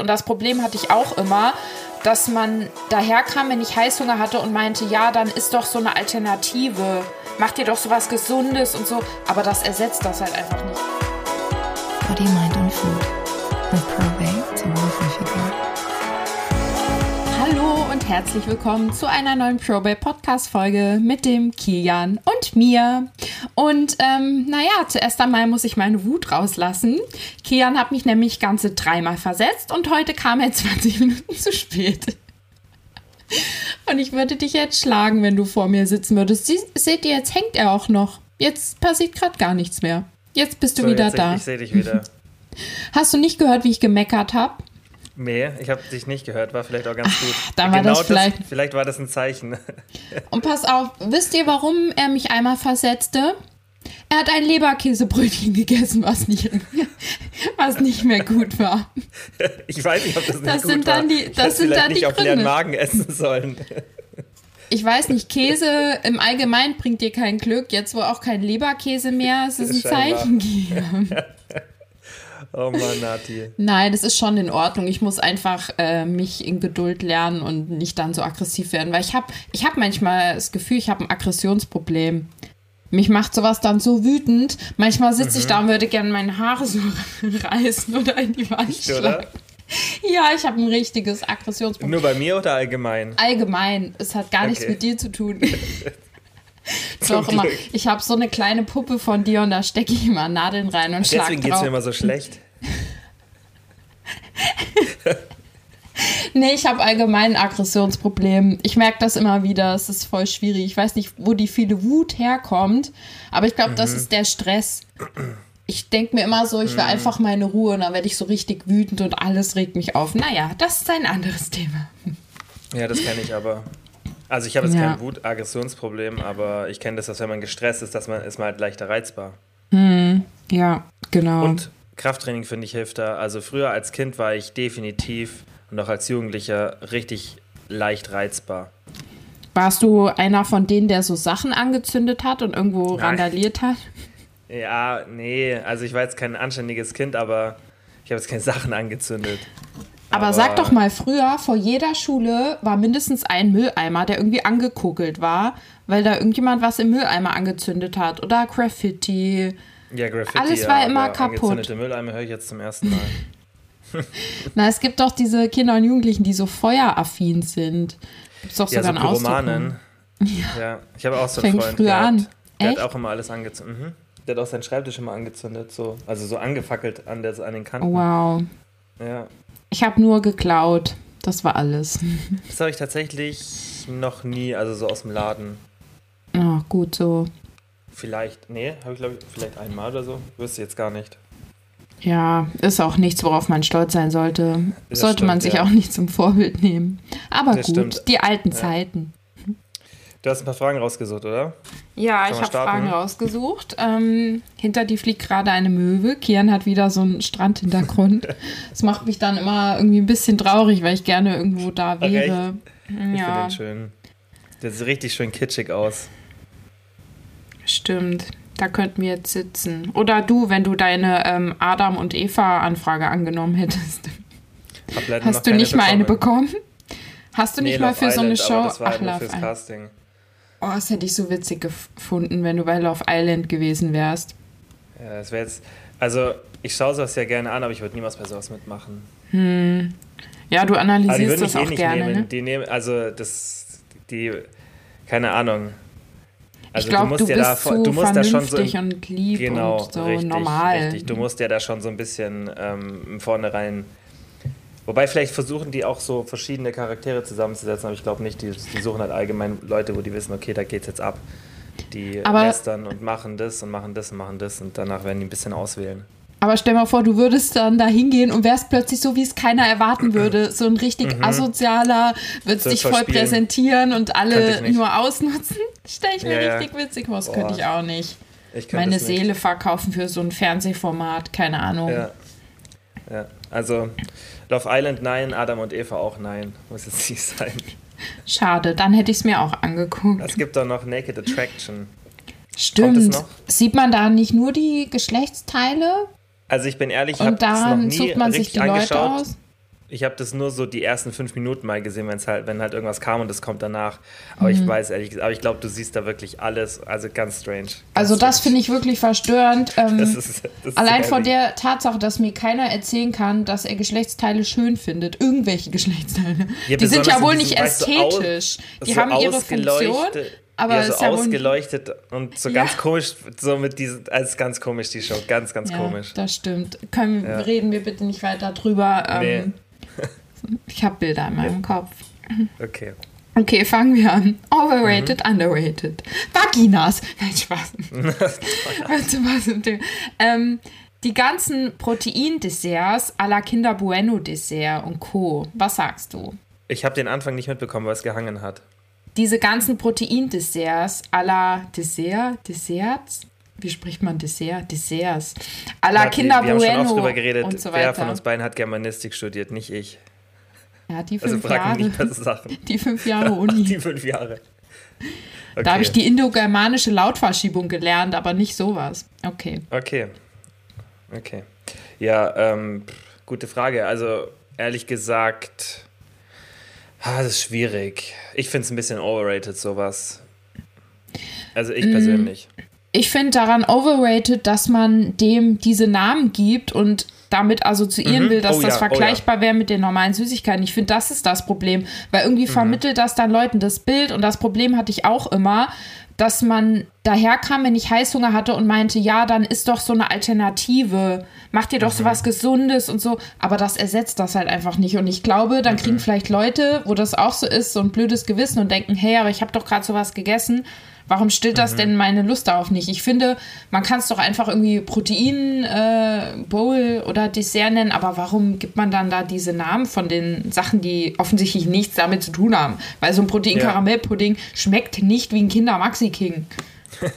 Und das Problem hatte ich auch immer, dass man daherkam, wenn ich Heißhunger hatte und meinte, ja, dann ist doch so eine Alternative. Mach dir doch sowas Gesundes und so. Aber das ersetzt das halt einfach nicht. Body, Mind und Food. With Probate. Hallo und herzlich willkommen zu einer neuen Probate Podcast Folge mit dem Kilian und mir. Und ähm, naja, zuerst einmal muss ich meine Wut rauslassen. Kilian hat mich nämlich ganze dreimal versetzt und heute kam er 20 Minuten zu spät. Und ich würde dich jetzt schlagen, wenn du vor mir sitzen würdest. Sie, seht ihr, jetzt hängt er auch noch. Jetzt passiert gerade gar nichts mehr. Jetzt bist du So, wieder jetzt, da. Ich, ich sehe dich wieder. Hast du nicht gehört, wie ich gemeckert habe? Nee, ich habe dich nicht gehört, war vielleicht auch ganz gut. dann war das vielleicht- Vielleicht war das ein Zeichen. Und pass auf, wisst ihr, warum er mich einmal versetzte? Er hat ein Leberkäsebrötchen gegessen, was nicht, was nicht mehr gut war. Ich weiß nicht, ob das nicht Das gut sind war. dann die- das sind dann die nicht auf leeren Gründe. Magen essen sollen. Ich weiß nicht, Käse im Allgemeinen bringt dir kein Glück. Jetzt, wo auch kein Leberkäse mehr ist, ist ein Scheinbar. Zeichen geben. Oh Mann, Nati. Nein, das ist schon in Ordnung. Ich muss einfach äh, mich in Geduld lernen und nicht dann so aggressiv werden, weil ich habe ich hab manchmal das Gefühl, ich habe ein Aggressionsproblem. Mich macht sowas dann so wütend. Manchmal sitze ich Mhm. da und würde gerne meine Haare so reißen oder in die Wand Echt, schlagen. oder? Ja, ich habe ein richtiges Aggressionsproblem. Nur bei mir oder allgemein? Allgemein, es hat gar nichts Okay. mit dir zu tun. Doch immer. Ich habe so eine kleine Puppe von dir und da stecke ich immer Nadeln rein und schlag Deswegen geht es mir immer so schlecht. Nee, ich habe allgemein ein Aggressionsproblem. Ich merke das immer wieder. Es ist voll schwierig. Ich weiß nicht, wo die viele Wut herkommt, aber ich glaube, Mhm. das ist der Stress. Ich denke mir immer so, ich Mhm. will einfach meine Ruhe und dann werde ich so richtig wütend und alles regt mich auf. Naja, das ist ein anderes Thema. Ja, das kenne ich aber. Also ich habe jetzt Ja. kein Wut-Aggressionsproblem, aber ich kenne das, dass wenn man gestresst ist, dass man ist man halt leichter reizbar. Ja, genau. Und Krafttraining finde ich hilft da. Also früher als Kind war ich definitiv und auch als Jugendlicher richtig leicht reizbar. Warst du einer von denen, der so Sachen angezündet hat und irgendwo Nein. randaliert hat? Ja, nee, also ich war jetzt kein anständiges Kind, aber ich habe jetzt keine Sachen angezündet. Aber, sag doch mal, früher vor jeder Schule war mindestens ein Mülleimer, der irgendwie angekokelt war, weil da irgendjemand was im Mülleimer angezündet hat. Oder Graffiti. Ja, Graffiti, Alles ja, war immer aber kaputt. Angezündete Mülleimer höre ich jetzt zum ersten Mal. Na, es gibt doch diese Kinder und Jugendlichen, die so feueraffin sind. Gibt's doch ja, sogar so einen. Pyromanen. Ja. ich habe auch so einen Fängt Freund früher an. Der Echt? hat auch immer alles angezündet. Mhm. Der hat auch seinen Schreibtisch immer angezündet, so. Also so angefackelt an, der, an den Kanten. Oh, wow. Ja. Ich habe nur geklaut. Das war alles. Das habe ich tatsächlich noch nie, also so aus dem Laden. Oh, gut so. Vielleicht, nee, habe ich glaube ich vielleicht einmal oder so. Wüsste jetzt gar nicht. Ja, ist auch nichts, worauf man stolz sein sollte. Das sollte man stimmt, sich ja. auch nicht zum Vorbild nehmen. Aber Das gut, stimmt. die alten Ja. Zeiten. Du hast ein paar Fragen rausgesucht, oder? Ja, Sollen ich habe? Fragen rausgesucht. Ähm, hinter dir fliegt gerade eine Möwe. Kian hat wieder so einen Strandhintergrund. Das macht mich dann immer irgendwie ein bisschen traurig, weil ich gerne irgendwo da wäre. Ich finde Ja, den schön. Der sieht richtig schön kitschig aus. stimmt. Da könnten wir jetzt sitzen. Oder du, wenn du deine ähm, Adam und Eva-Anfrage angenommen hättest. Hast du nicht mal eine bekommen? Hast du nicht Nee, mal für so eine Island, Show? Ach, Love fürs Island. Casting. Oh, das hätte ich so witzig gefunden, wenn du bei Love Island gewesen wärst. Ja, das wäre jetzt. Also, ich schaue sowas ja gerne an, aber ich würde niemals bei sowas mitmachen. Ja, du analysierst das mich eh auch nicht gerne, nehmen. ne? Die nehmen, also, das. Die. Keine Ahnung. Also, ich glaube, du, ja bist da, so du musst da schon so. und lieb genau, und so richtig, normal. richtig. Du musst ja da schon so ein bisschen ähm, Vornherein. Wobei, vielleicht versuchen die auch so verschiedene Charaktere zusammenzusetzen, aber ich glaube nicht. Die, die suchen halt allgemein Leute, wo die wissen, okay, da geht's jetzt ab. Die Aber- lästern und machen das und machen das und machen das und danach werden die ein bisschen auswählen. Aber stell mal vor, du würdest dann da hingehen und wärst plötzlich so, wie es keiner erwarten würde. So ein richtig asozialer, würdest Mhm. So dich voll verspielen. präsentieren und alle nur ausnutzen. Stell ich mir Ja, ja. richtig witzig vor. Das könnte ich auch nicht. Ich Meine. Seele verkaufen für so ein Fernsehformat, keine Ahnung. Ja. ja. Also, Love Island nein, Adam und Eva auch nein. Muss jetzt nicht sein. Schade, dann hätte ich es mir auch angeguckt. Es gibt doch noch Naked Attraction. Stimmt. noch? Sieht man da nicht nur die Geschlechtsteile Also ich bin ehrlich, ich habe und das noch nie sucht man sich die Leute angeschaut. aus? Ich habe das nur so die ersten fünf Minuten mal gesehen, wenn's halt, wenn halt irgendwas kam und es kommt danach. Aber ich weiß ehrlich gesagt, aber ich glaube, du siehst da wirklich alles. Also ganz strange. Ganz Also das finde ich wirklich verstörend. Ähm, Das ist- das allein so von der Tatsache, dass mir keiner erzählen kann, dass er Geschlechtsteile schön findet. Irgendwelche Geschlechtsteile. Ja, die sind ja wohl nicht ästhetisch. Die so haben ihre Funktion. Aber ja, so ist ja ausgeleuchtet und so Ja. ganz komisch, so mit diesen, als ganz komisch die Show, ganz, ganz ja, komisch. das stimmt. Können, Ja. Reden wir bitte nicht weiter drüber. Ähm, Ich habe Bilder in meinem Kopf. Okay. Okay, fangen wir an. Overrated, Mhm. underrated. Vaginas. Nein, Spaß. Was dem- ähm, die ganzen Proteindesserts à la Kinder Bueno Dessert und Co. Was sagst du? Ich habe den Anfang nicht mitbekommen, weil es gehangen hat. Diese ganzen Proteindesserts à la Dessert, Desserts? Wie spricht man Dessert? Desserts. À la Kinder wir haben schon oft Bueno drüber geredet, und so wer von uns beiden hat Germanistik studiert, nicht ich. Ja, die Also fünf frag mich nicht Jahre. bei so Sachen. Die fünf Jahre Uni. Die fünf Jahre. Okay. Da habe ich die indogermanische Lautverschiebung gelernt, aber nicht sowas. Okay. Okay. Okay. Ja, ähm, gute Frage. Also, ehrlich gesagt, ah, das ist schwierig. Ich finde es ein bisschen overrated, sowas. Also, Mm. ich persönlich. Ich finde daran overrated, dass man dem diese Namen gibt und damit assoziieren Mhm. will, dass Oh das ja, oh ja. vergleichbar wäre mit den normalen Süßigkeiten. Ich finde, das ist das Problem, weil irgendwie Mhm. vermittelt das dann Leuten das Bild und das Problem hatte ich auch immer, dass man daherkam, wenn ich Heißhunger hatte und meinte, ja, dann ist doch so eine Alternative, mach dir doch Mhm. so was Gesundes und so, aber das ersetzt das halt einfach nicht und ich glaube, dann Mhm. kriegen vielleicht Leute, wo das auch so ist, so ein blödes Gewissen und denken, hey, aber ich habe doch gerade sowas gegessen, Warum stillt das denn meine Lust darauf nicht? Ich finde, man kann es doch einfach irgendwie Protein, äh, Bowl oder Dessert nennen, aber warum gibt man dann da diese Namen von den Sachen, die offensichtlich nichts damit zu tun haben? Weil so ein Protein-Karamellpudding schmeckt nicht wie ein Kinder-Maxi-King.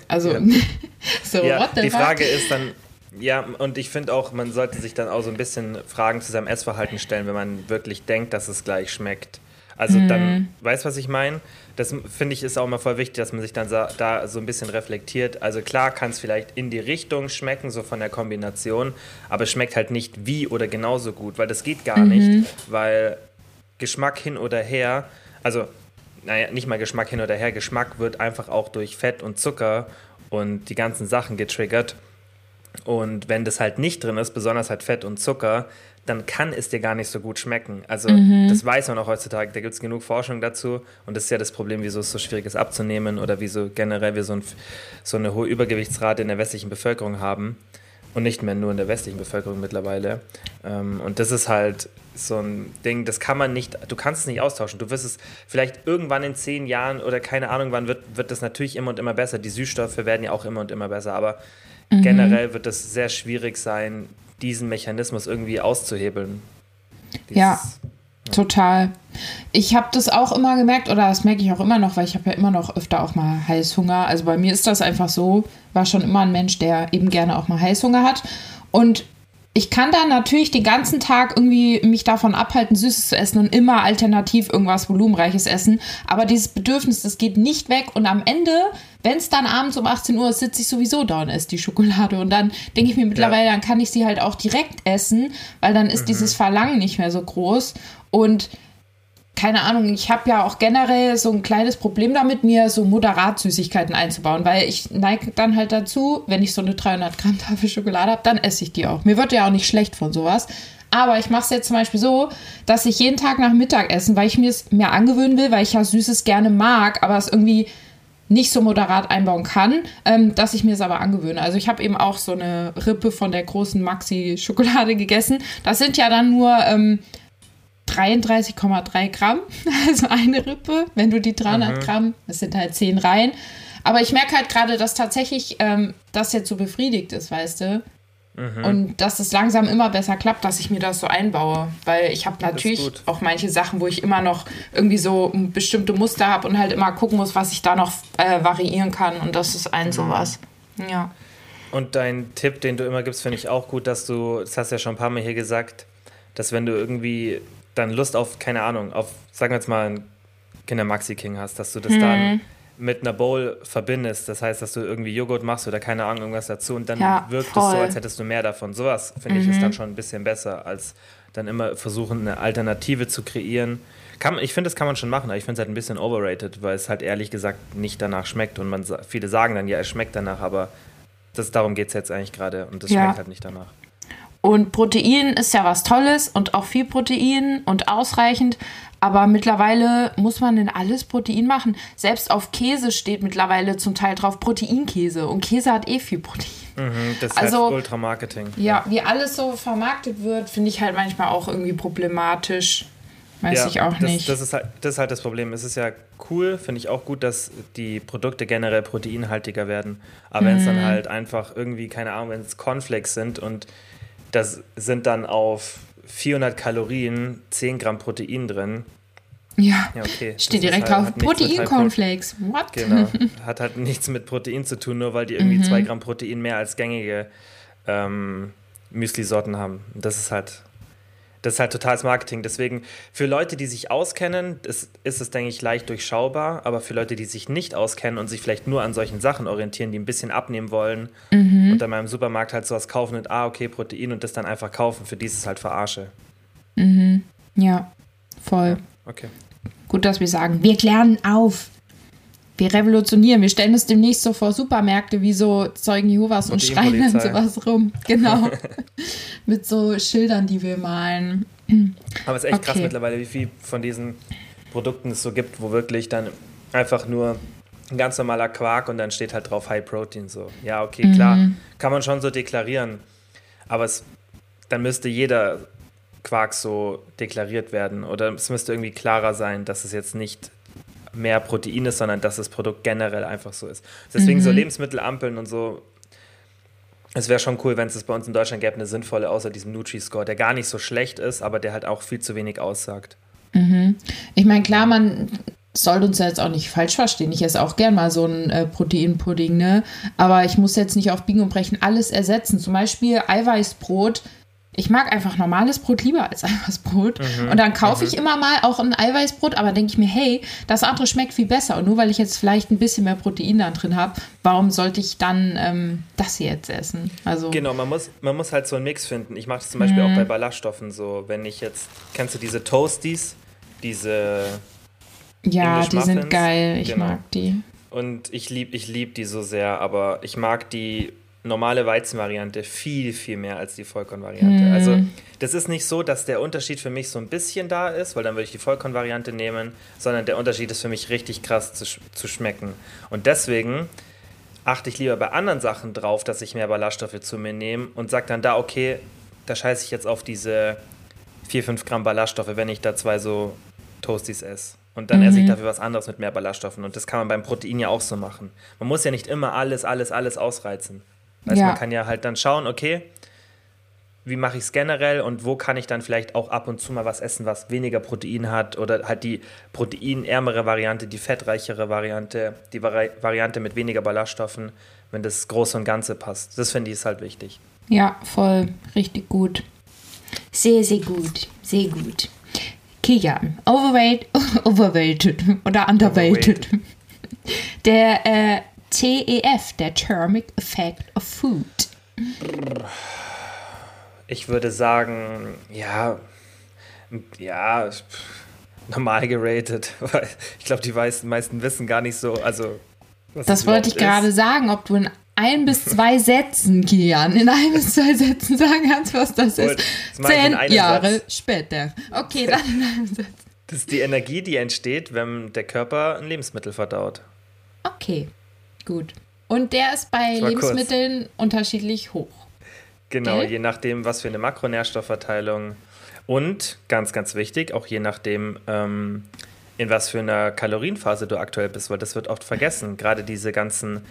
Also, so, Ja, what the die fuck? Frage ist dann, ja, und ich finde auch, man sollte sich dann auch so ein bisschen Fragen zu seinem Essverhalten stellen, wenn man wirklich denkt, dass es gleich schmeckt. Also Mhm. dann, weißt du, was ich meine? Das finde ich ist auch mal voll wichtig, dass man sich dann da so ein bisschen reflektiert. Also klar kann es vielleicht in die Richtung schmecken, so von der Kombination, aber es schmeckt halt nicht wie oder genauso gut, weil das geht gar Mhm. nicht, weil Geschmack hin oder her, also naja, nicht mal Geschmack hin oder her, Geschmack wird einfach auch durch Fett und Zucker und die ganzen Sachen getriggert. Und wenn das halt nicht drin ist, besonders halt Fett und Zucker, dann kann es dir gar nicht so gut schmecken. Also das weiß man auch heutzutage, da gibt es genug Forschung dazu. Und das ist ja das Problem, wieso es so schwierig ist abzunehmen oder wieso generell wir so, ein, so eine hohe Übergewichtsrate in der westlichen Bevölkerung haben. Und nicht mehr nur in der westlichen Bevölkerung mittlerweile. Ähm, und das ist halt so ein Ding, das kann man nicht, du kannst es nicht austauschen. Du wirst es vielleicht irgendwann in zehn Jahren oder keine Ahnung wann wird, wird das natürlich immer und immer besser. Die Süßstoffe werden ja auch immer und immer besser, aber generell wird es sehr schwierig sein, diesen Mechanismus irgendwie auszuhebeln. Ja. Total. Ich habe das auch immer gemerkt, oder das merke ich auch immer noch, weil ich habe ja immer noch öfter auch mal Heißhunger. Also bei mir ist das einfach so, war schon immer ein Mensch, der eben gerne auch mal Heißhunger hat. Und ich kann dann natürlich den ganzen Tag irgendwie mich davon abhalten, Süßes zu essen und immer alternativ irgendwas Volumenreiches essen. Aber dieses Bedürfnis, das geht nicht weg. Und am Ende, wenn es dann abends um 18 Uhr ist, sitze ich sowieso da und esse die Schokolade. Und dann denke ich mir mittlerweile, dann kann ich sie halt auch direkt essen, weil dann ist dieses Verlangen nicht mehr so groß. Und keine Ahnung, ich habe ja auch generell so ein kleines Problem damit, mir so moderat Süßigkeiten einzubauen, weil ich neige dann halt dazu, wenn ich so eine 300 Gramm Tafel Schokolade habe, dann esse ich die auch. Mir wird ja auch nicht schlecht von sowas. Aber ich mache es jetzt zum Beispiel so, dass ich jeden Tag nach Mittagessen, weil ich mir es mir angewöhnen will, weil ich ja Süßes gerne mag, aber es irgendwie nicht so moderat einbauen kann, ähm, dass ich mir es aber angewöhne. Also ich habe eben auch so eine Rippe von der großen Maxi-Schokolade gegessen. Das sind ja dann nur ähm, 33,3 Gramm, also eine Rippe. Wenn du die 300 Gramm, das sind halt 10 Reihen. Aber ich merke halt gerade, dass tatsächlich ähm, das jetzt so befriedigt ist, weißt du? Und dass es langsam immer besser klappt, dass ich mir das so einbaue. Weil ich habe natürlich auch manche Sachen, wo ich immer noch irgendwie so bestimmte Muster habe und halt immer gucken muss, was ich da noch äh, variieren kann. Und das ist ein sowas. Ja. Und dein Tipp, den du immer gibst, finde ich auch gut, dass du, das hast ja schon ein paar Mal hier gesagt, dass wenn du irgendwie dann Lust auf, keine Ahnung, auf, sagen wir jetzt mal, einen Kinder Maxi King hast, dass du das dann mit einer Bowl verbindest. Das heißt, dass du irgendwie Joghurt machst oder keine Ahnung, irgendwas dazu und dann Ja, wirkt es voll. so, als hättest du mehr davon. Sowas, finde ich, ist dann schon ein bisschen besser, als dann immer versuchen, eine Alternative zu kreieren. Kann, ich finde, das kann man schon machen, aber ich finde es halt ein bisschen overrated, weil es halt ehrlich gesagt nicht danach schmeckt. Und man, viele sagen dann, ja, es schmeckt danach, aber das, darum geht es jetzt eigentlich gerade und das Ja. schmeckt halt nicht danach. Und Protein ist ja was Tolles und auch viel Protein und ausreichend. Aber mittlerweile muss man in alles Protein machen. Selbst auf Käse steht mittlerweile zum Teil drauf Proteinkäse. Und Käse hat eh viel Protein. Mhm, das ist Also- halt Ultramarketing. Ja, wie alles so vermarktet wird, finde ich halt manchmal auch irgendwie problematisch. Weiß ich auch das, nicht. Das ist, halt, das ist halt das Problem. Es ist ja cool, finde ich auch gut, dass die Produkte generell proteinhaltiger werden. Aber wenn es Mhm. dann halt einfach irgendwie, keine Ahnung, wenn es Cornflakes sind und das sind dann auf 400 Kalorien 10 Gramm Protein drin. ja. Ja, okay. Steht direkt halt- drauf. halt Protein-Cornflakes. What? Genau. Hat halt nichts mit Protein zu tun, nur weil die irgendwie Mhm. zwei Gramm Protein mehr als gängige ähm, Müsli-Sorten haben. Das ist halt, das ist halt totales Marketing. Deswegen, für Leute, die sich auskennen, ist, ist es, denke ich, leicht durchschaubar. Aber für Leute, die sich nicht auskennen und sich vielleicht nur an solchen Sachen orientieren, die ein bisschen abnehmen wollen Mhm. und dann mal im Supermarkt halt sowas kaufen und, ah, okay, Protein und das dann einfach kaufen, für die ist es halt Verarsche. Ja, voll. Okay. Gut, dass wir sagen, wir klären auf. Wir revolutionieren. Wir stellen uns demnächst so vor Supermärkte wie so Zeugen Jehovas und, Und schreien dann sowas rum. Genau. Mit so Schildern, die wir malen. Aber es ist echt krass Okay. mittlerweile, wie viel von diesen Produkten es so gibt, wo wirklich dann einfach nur ein ganz normaler Quark und dann steht halt drauf High Protein. So, ja, okay, klar, kann man schon so deklarieren. Aber es, dann müsste jeder Quark so deklariert werden. Oder es müsste irgendwie klarer sein, dass es jetzt nicht mehr Protein ist, sondern dass das Produkt generell einfach so ist. Deswegen so Lebensmittelampeln und so. Es wäre schon cool, wenn es das bei uns in Deutschland gäbe, eine sinnvolle, außer diesem Nutri-Score, der gar nicht so schlecht ist, aber der halt auch viel zu wenig aussagt. Ich meine, klar, man soll uns ja jetzt auch nicht falsch verstehen. Ich esse auch gern mal so ein äh, Proteinpudding, ne? Aber ich muss jetzt nicht auf Biegen und Brechen alles ersetzen. Zum Beispiel Eiweißbrot. Ich mag einfach normales Brot lieber als Eiweißbrot. und dann kaufe ich immer mal auch ein Eiweißbrot, aber denke ich mir, hey, das andere schmeckt viel besser. Und nur weil ich jetzt vielleicht ein bisschen mehr Protein da drin habe, warum sollte ich dann ähm, das hier jetzt essen? Also, Genau, man muss, man muss halt so einen Mix finden. Ich mache das zum Beispiel auch bei Ballaststoffen so. Wenn ich jetzt, kennst du diese Toasties? Diese, ja, English die sind Muffins, geil. Ich genau. mag die. und ich liebe ich lieb die so sehr, aber ich mag die normale Weizenvariante viel, viel mehr als die Vollkornvariante. Mhm. Also das ist nicht so, dass der Unterschied für mich so ein bisschen da ist, weil dann würde ich die Vollkornvariante nehmen, sondern der Unterschied ist für mich richtig krass zu, zu schmecken. Und deswegen achte ich lieber bei anderen Sachen drauf, dass ich mehr Ballaststoffe zu mir nehme und sage dann da, okay, da scheiße ich jetzt auf diese 4, 5 Gramm Ballaststoffe, wenn ich da zwei so Toasties esse. Und dann esse ich dafür was anderes mit mehr Ballaststoffen. Und das kann man beim Protein ja auch so machen. Man muss ja nicht immer alles, alles, alles ausreizen. Weißt, Ja. Man kann ja halt dann schauen, okay, wie mache ich es generell und wo kann ich dann vielleicht auch ab und zu mal was essen, was weniger Protein hat oder halt die proteinärmere Variante, die fettreichere Variante, die Vari Variante mit weniger Ballaststoffen, wenn das Große und Ganze passt. Das finde ich ist halt wichtig. Ja, voll. Richtig gut. Sehr, sehr gut. Sehr gut. Kian, overweight, overweighted oder underweighted. Der äh, TEF, der Thermic Effect of Food. Ich würde sagen, ja, ja, normal geratet. Weil ich glaube, die meisten, wissen gar nicht so, also. Das wollte ich gerade sagen, ob du in ein bis zwei Sätzen, Kian, in ein bis zwei Sätzen sagen kannst, was das Gut, ist. Zehn Jahre Satz. später. Okay, dann in einem Satz. Das ist die Energie, die entsteht, wenn der Körper ein Lebensmittel verdaut. Okay, gut. Und der ist bei war kurz. Lebensmitteln unterschiedlich hoch. Genau, Gell? je nachdem, was für eine Makronährstoffverteilung und ganz, ganz wichtig, auch je nachdem, ähm, in was für einer Kalorienphase du aktuell bist, weil das wird oft vergessen. Gerade diese ganzen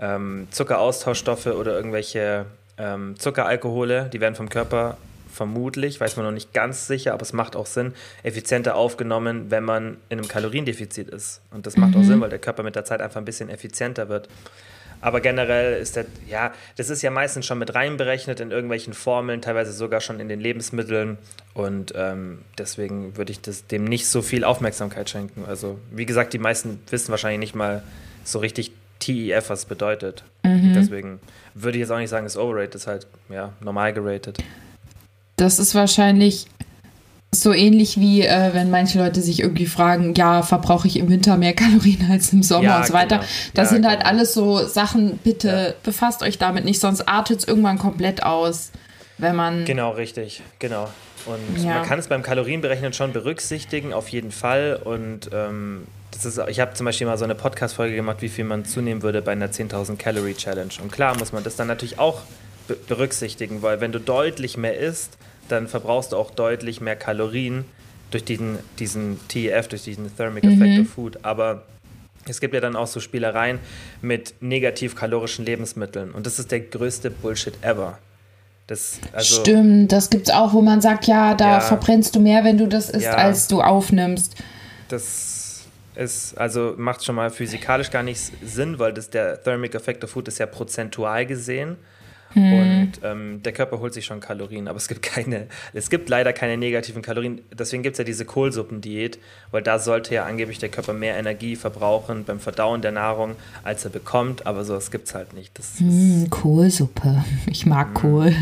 ähm, Zuckeraustauschstoffe oder irgendwelche ähm, Zuckeralkohole, die werden vom Körper vermutlich, weiß man noch nicht ganz sicher, aber es macht auch Sinn, effizienter aufgenommen, wenn man in einem Kaloriendefizit ist. Und das macht auch Sinn, weil der Körper mit der Zeit einfach ein bisschen effizienter wird. Aber generell ist der, ja, das ist ja meistens schon mit reinberechnet in irgendwelchen Formeln, teilweise sogar schon in den Lebensmitteln. Und ähm, deswegen würde ich das, dem nicht so viel Aufmerksamkeit schenken. Also, wie gesagt, die meisten wissen wahrscheinlich nicht mal so richtig TEF, was es bedeutet. Deswegen würde ich jetzt auch nicht sagen, es ist overrated, ist halt ja, normal geratet. Das ist wahrscheinlich So ähnlich wie äh, wenn manche Leute sich irgendwie fragen, ja, verbrauche ich im Winter mehr Kalorien als im Sommer Ja, und so weiter. genau. Das Ja, sind halt genau. alles so Sachen, bitte Ja. befasst euch damit nicht, sonst artet es irgendwann komplett aus, wenn man. Genau, richtig, genau. Und man kann es beim Kalorienberechnen schon berücksichtigen, auf jeden Fall. Und ähm, das ist, ich habe zum Beispiel mal so eine Podcast-Folge gemacht, wie viel man zunehmen würde bei einer 10.000 Calorie Challenge. Und klar muss man das dann natürlich auch berücksichtigen, weil wenn du deutlich mehr isst, dann verbrauchst du auch deutlich mehr Kalorien durch diesen, diesen TEF, durch diesen Thermic Effect of Food. Aber es gibt ja dann auch so Spielereien mit negativ kalorischen Lebensmitteln. Und das ist der größte Bullshit ever. Das, also, Stimmt, das gibt's auch, wo man sagt, ja, da Ja. verbrennst du mehr, wenn du das isst, Ja. als du aufnimmst. Das ist, also macht schon mal physikalisch gar nicht Sinn, weil das der Thermic Effect of Food ist ja prozentual gesehen. Und ähm, der Körper holt sich schon Kalorien, aber es gibt keine, es gibt leider keine negativen Kalorien. Deswegen gibt es ja diese Kohlsuppendiät, weil da sollte ja angeblich der Körper mehr Energie verbrauchen beim Verdauen der Nahrung, als er bekommt, aber sowas gibt es halt nicht. Das ist, Hm, Kohlsuppe. Ich mag Kohl.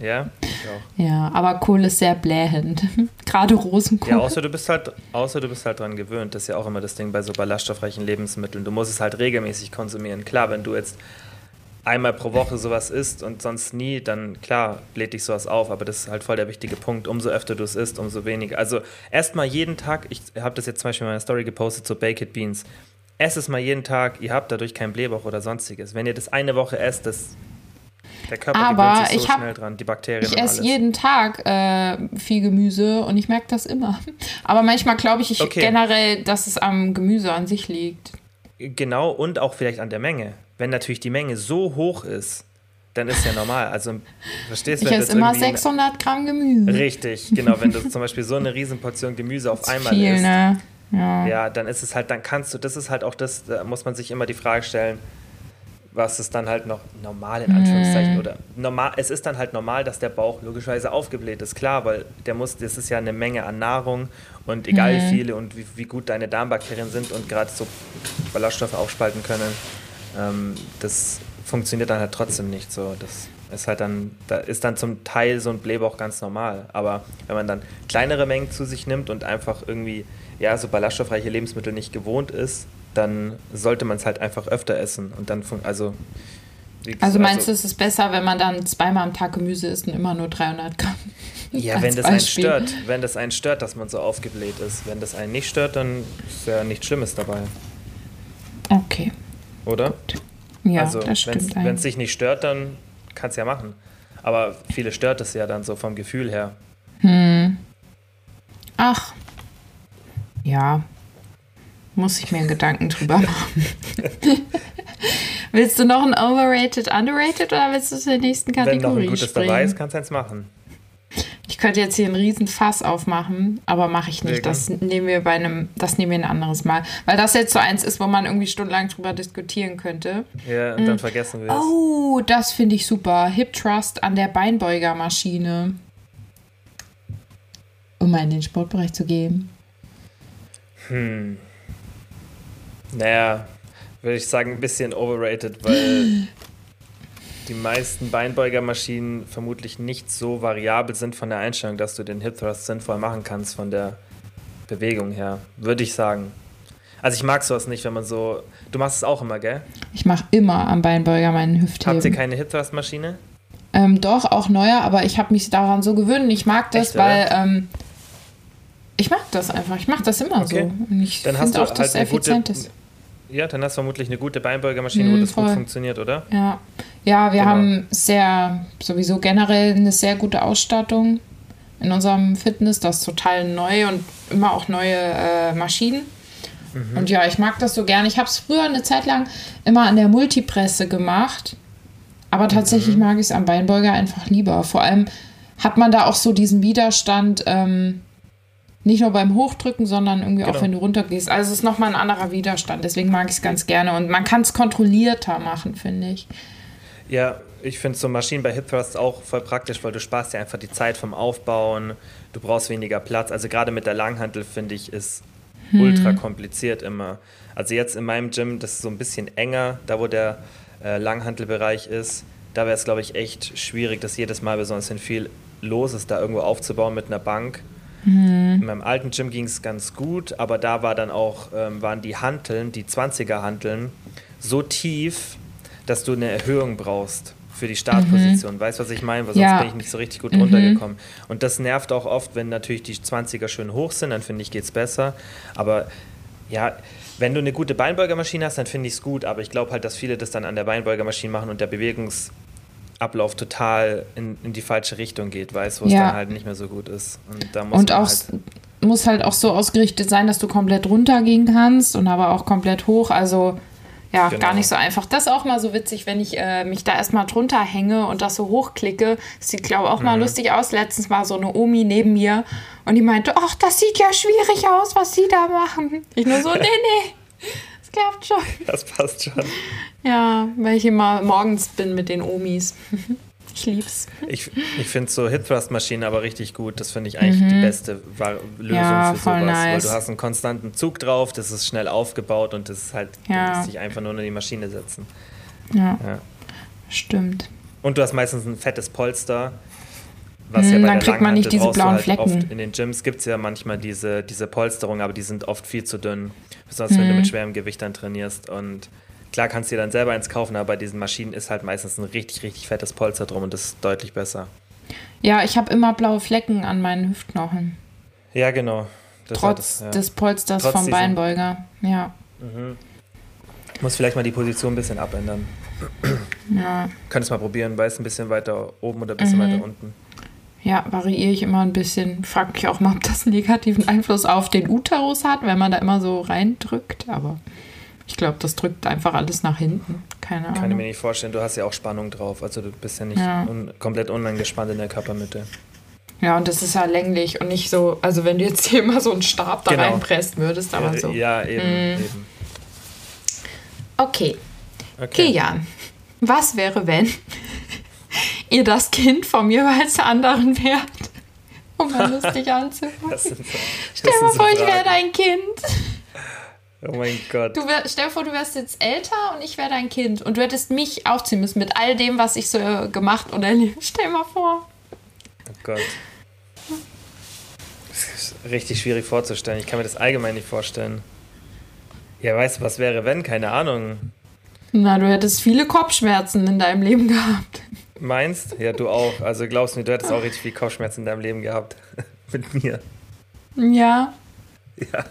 ja, ich auch. Ja, aber Kohl ist sehr blähend. Gerade Rosenkohl. Ja, außer du bist halt, außer du bist halt dran gewöhnt. Das ist ja auch immer das Ding bei so ballaststoffreichen Lebensmitteln. Du musst es halt regelmäßig konsumieren. Klar, wenn du jetzt einmal pro Woche sowas isst und sonst nie, dann klar bläht dich sowas auf, aber das ist halt voll der wichtige Punkt. Umso öfter du es isst, umso weniger. Also erstmal jeden Tag, ich habe das jetzt zum Beispiel in meiner Story gepostet, so Baked Beans. Esst es mal jeden Tag, ihr habt dadurch keinen Blähbauch oder sonstiges. Wenn ihr das eine Woche esst, das der Körper Aber sich so hab- schnell dran, die Bakterien Ich esse jeden Tag äh, viel Gemüse und ich merke das immer. Aber manchmal glaube ich, ich Okay. generell, dass es am Gemüse an sich liegt. Genau, und auch vielleicht an der Menge. Wenn natürlich die Menge so hoch ist, dann ist ja normal. Also, verstehst du, Ich esse immer irgendwie eine- 600 Gramm Gemüse. Richtig, genau. Wenn du zum Beispiel so eine Riesenportion Gemüse auf einmal viel, isst, ne? Ja. ja, dann ist es halt, dann kannst du, das ist halt auch das, da muss man sich immer die Frage stellen, was ist dann halt noch normal in Mhm. Anführungszeichen oder normal, es ist dann halt normal, dass der Bauch logischerweise aufgebläht ist, klar, weil der muss, das ist ja eine Menge an Nahrung und egal Mhm. wie viele und wie, wie gut deine Darmbakterien sind und gerade so Ballaststoffe aufspalten können, ähm, das funktioniert dann halt trotzdem nicht so. Das ist halt dann, da ist dann zum Teil so ein Blähbauch ganz normal. Aber wenn man dann kleinere Mengen zu sich nimmt und einfach irgendwie, ja, so ballaststoffreiche Lebensmittel nicht gewohnt ist, dann sollte man es halt einfach öfter essen. Und dann, also. Also gesagt, meinst du, es ist besser, wenn man dann zweimal am Tag Gemüse isst und immer nur 300 Gramm? Ja, wenn das einen Beispiel. stört, wenn das einen stört, dass man so aufgebläht ist. Wenn das einen nicht stört, dann ist ja nichts Schlimmes dabei, Okay. Oder? Ja, also, das stimmt wenn es dich nicht stört, dann kannst ja machen. Aber viele stört es ja dann so vom Gefühl her. Ach. Ja. Muss ich mir Gedanken drüber machen. willst du noch ein Overrated, Underrated oder willst du zur nächsten Wenn noch ein Kategorie gutes springen? dabei ist, kannst du eins machen. Ich könnte jetzt hier einen riesen Fass aufmachen, aber mache ich nicht. Das nehmen wir bei einem, das nehmen wir ein anderes Mal. Weil das jetzt so eins ist, wo man irgendwie stundenlang drüber diskutieren könnte. Ja, und dann vergessen wir es. Mhm. Oh, das finde ich super. Hip Trust an der Beinbeugermaschine. Um mal in den Sportbereich zu gehen. Naja, würde ich sagen, ein bisschen overrated, weil die meisten Beinbeugermaschinen vermutlich nicht so variabel sind von der Einstellung, dass du den Hip Thrust sinnvoll machen kannst von der Bewegung her. Würde ich sagen. Also ich mag sowas nicht, wenn man so. Du machst es auch immer, gell? Ich mache immer am Beinbeuger meinen Habt ihr Hüftheben. keine Hip Thrust Maschine? Ähm, doch, auch neuer, aber ich habe mich daran so gewöhnt. Ich mag das, Echt, weil ähm, ich mag das einfach. Ich mache das immer Okay. so. Und ich Dann hast finde du auch, dass halt effizient gute. ist. Ja, dann hast du vermutlich eine gute Beinbeugermaschine, wo Mhm, das gut voll. funktioniert, oder? Ja, ja wir Genau. haben sehr, sowieso generell eine sehr gute Ausstattung in unserem Fitness. Das ist total neu und immer auch neue äh, Maschinen. Mhm. Und ja, ich mag das so gerne. Ich habe es früher eine Zeit lang immer an der Multipresse gemacht. Aber tatsächlich Mhm. mag ich es am Beinbeuger einfach lieber. Vor allem hat man da auch so diesen Widerstand, ähm, nicht nur beim Hochdrücken, sondern irgendwie auch Genau. wenn du runtergehst. Also es ist nochmal ein anderer Widerstand. Deswegen mag ich es ganz gerne. Und man kann es kontrollierter machen, finde ich. Ja, ich finde so Maschinen bei Hip Thrust auch voll praktisch, weil du sparst ja einfach die Zeit vom Aufbauen, du brauchst weniger Platz. Also gerade mit der Langhantel finde ich ist ultra kompliziert immer. Also jetzt in meinem Gym, das ist so ein bisschen enger, da wo der äh, Langhantelbereich ist, da wäre es glaube ich echt schwierig, das jedes Mal besonders viel los ist, da irgendwo aufzubauen mit einer Bank. In meinem alten Gym ging es ganz gut, aber da war dann auch, ähm, waren die Hanteln, die 20er Hanteln, so tief, dass du eine Erhöhung brauchst für die Startposition. Weißt du, was ich meine? Weil sonst Ja. bin ich nicht so richtig gut runtergekommen. Und das nervt auch oft, wenn natürlich die 20er schön hoch sind, dann finde ich, geht es besser. Aber ja, wenn du eine gute Beinbeugermaschine hast, dann finde ich es gut. Aber ich glaube halt, dass viele das dann an der Beinbeugermaschine machen und der Bewegungsablauf total in, in die falsche Richtung geht, weißt du, wo es Ja. dann halt nicht mehr so gut ist. Und da muss Und auch halt, muss halt auch so ausgerichtet sein, dass du komplett runtergehen kannst und aber auch komplett hoch. Also ja, Genau. gar nicht so einfach. Das ist auch mal so witzig, wenn ich äh, mich da erstmal drunter hänge und das so hochklicke. Das sieht, glaube ich, auch Mhm. mal lustig aus. Letztens war so eine Omi neben mir und die meinte, ach, das sieht ja schwierig aus, was sie da machen. Ich nur so, nee, nee, es klappt schon. das passt schon. Ja, weil ich immer morgens bin mit den Omis. Ich lieb's. Ich, ich finde so Hip-Thrust-Maschinen aber richtig gut. Das finde ich eigentlich die beste Var Lösung Mhm. Ja, für sowas. Weil nice. du hast einen konstanten Zug drauf, das ist schnell aufgebaut und das ist halt, Ja. du musst dich einfach nur in die Maschine setzen. Ja, Ja. stimmt. Und du hast meistens ein fettes Polster. Was Mm, ja bei dann der kriegt man nicht diese blauen halt Flecken. Oft in den Gyms gibt es ja manchmal diese, diese Polsterung, aber die sind oft viel zu dünn. Besonders wenn du Mhm. mit schwerem Gewicht dann trainierst. Und klar kannst du dir dann selber eins kaufen, aber bei diesen Maschinen ist halt meistens ein richtig, richtig fettes Polster drum und das ist deutlich besser. Ja, ich habe immer blaue Flecken an meinen Hüftknochen. Ja, genau. Das Trotz das, ja. des Polsters Trotz vom diesem- Beinbeuger. Ja. Muss vielleicht mal die Position ein bisschen abändern. Ja. Könntest mal probieren, weiß ein bisschen weiter oben oder ein bisschen Mhm. weiter unten. Ja, variiere ich immer ein bisschen. Frag mich auch mal, ob das einen negativen Einfluss auf den Uterus hat, wenn man da immer so reindrückt. Aber ich glaube, das drückt einfach alles nach hinten. Keine Kann ich mir Ahnung. nicht vorstellen. Du hast ja auch Spannung drauf. Also du bist ja nicht Ja. Un komplett unangespannt in der Körpermitte. Ja, und das ist ja länglich und nicht so, also wenn du jetzt hier immer so einen Stab da Genau. reinpressen würdest, aber so. Ja, eben. Mhm. eben. Okay, Okay. Kilian, was wäre, wenn ihr das Kind vom jeweils anderen wärt? Um mal lustig anzufangen. So, Stell dir so vor, ich wäre dein Kind. Oh mein Gott. Du wär, stell dir vor, du wärst jetzt älter und ich wäre dein Kind und du hättest mich aufziehen müssen mit all dem, was ich so gemacht und erlebt. Stell dir mal vor. Oh Gott. Das ist richtig schwierig vorzustellen. Ich kann mir das allgemein nicht vorstellen. Ja, weißt du, was wäre, wenn? Keine Ahnung. Na, du hättest viele Kopfschmerzen in deinem Leben gehabt. Meinst? Ja, du auch. Also glaubst du mir, du hättest auch richtig viel Kopfschmerzen in deinem Leben gehabt. Mit mir. Ja. Ja.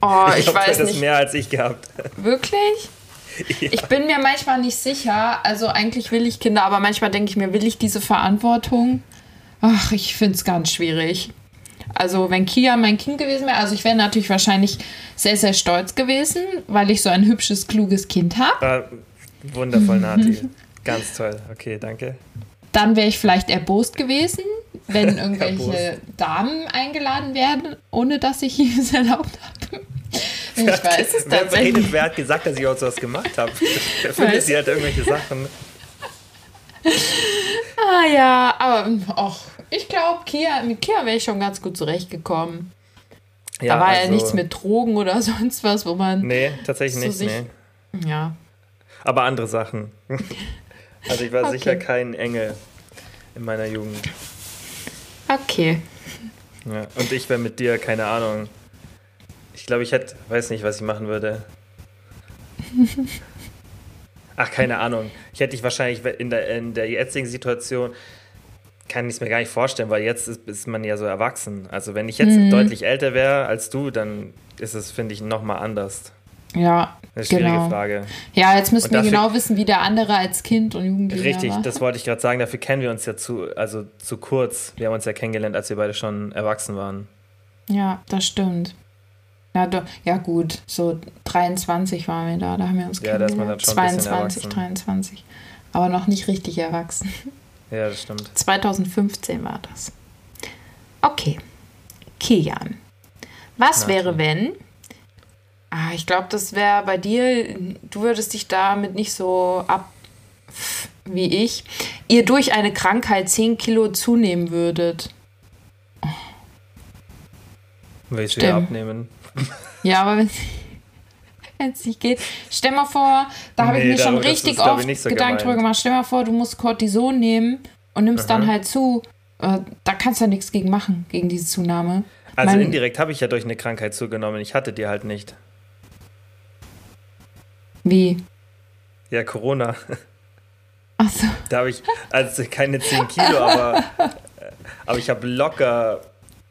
Oh, ich, glaub, du weiß hättest nicht. mehr als ich gehabt. Wirklich? Ja. Ich bin mir manchmal nicht sicher. Also eigentlich will ich Kinder, aber manchmal denke ich mir, will ich diese Verantwortung? Ach, ich finde es ganz schwierig. Also wenn Kia mein Kind gewesen wäre, also ich wäre natürlich wahrscheinlich sehr, sehr stolz gewesen, weil ich so ein hübsches, kluges Kind habe. Ah, wundervoll, Nati. Ganz toll. Okay, danke. Dann wäre ich vielleicht erbost gewesen, wenn irgendwelche. Damen eingeladen werden, ohne dass ich es erlaubt habe. Ich weiß es Wer redet, wer hat gesagt, dass ich auch sowas gemacht habe? Wer findet Weiß sie halt irgendwelche Sachen? Ah ja, aber ach, ich glaube, Kia, mit Kia wäre ich schon ganz gut zurechtgekommen. da war ja also- nichts mit Drogen oder sonst was, wo man. Nee, tatsächlich So nicht. sich- Nee. Ja. Aber andere Sachen. Also ich war Okay. sicher kein Engel in meiner Jugend. Okay. Ja. Und ich wäre mit dir, keine Ahnung. Ich glaube, ich hätte, weiß nicht, was ich machen würde. Ach, keine Ahnung. Ich hätte dich wahrscheinlich in der, in der jetzigen Situation, kann ich es mir gar nicht vorstellen, weil jetzt ist, ist man ja so erwachsen. Also wenn ich jetzt Mhm. deutlich älter wäre als du, dann ist es, finde ich, nochmal anders. Ja. Eine schwierige Genau. Frage. Ja, jetzt müssen wir genau wissen, wie der andere als Kind und Jugendlicher Richtig, war. das wollte ich gerade sagen. Dafür kennen wir uns ja zu, also zu kurz. Wir haben uns ja kennengelernt, als wir beide schon erwachsen waren. Ja, das stimmt. Ja, do, ja gut, so 23 waren wir da, da haben wir uns Ja, da ist man dann kennengelernt. schon ein bisschen 22, erwachsen. 23. Aber noch nicht richtig erwachsen. Ja, das stimmt. 2015 war das. Okay. Kian. Was Na, wäre, wenn. Ah, ich glaube, das wäre bei dir. Du würdest dich damit nicht so ab wie ich. Ihr durch eine Krankheit 10 Kilo zunehmen würdet. Will ich wieder Stimmt. abnehmen? Ja, aber wenn es nicht geht. Stell mal vor, da habe ich Nee, mir schon richtig ist, ich, oft so Gedanken gemeint. drüber gemacht. Stell mal vor, du musst Cortison nehmen und nimmst dann Aha. halt zu. Äh, Da kannst du ja nichts gegen machen, gegen diese Zunahme. Also Mein- indirekt habe ich ja durch eine Krankheit zugenommen. Ich hatte die halt nicht. Wie? Ja, Corona. Achso. Da habe ich, also keine 10 Kilo, aber, äh, aber ich habe locker,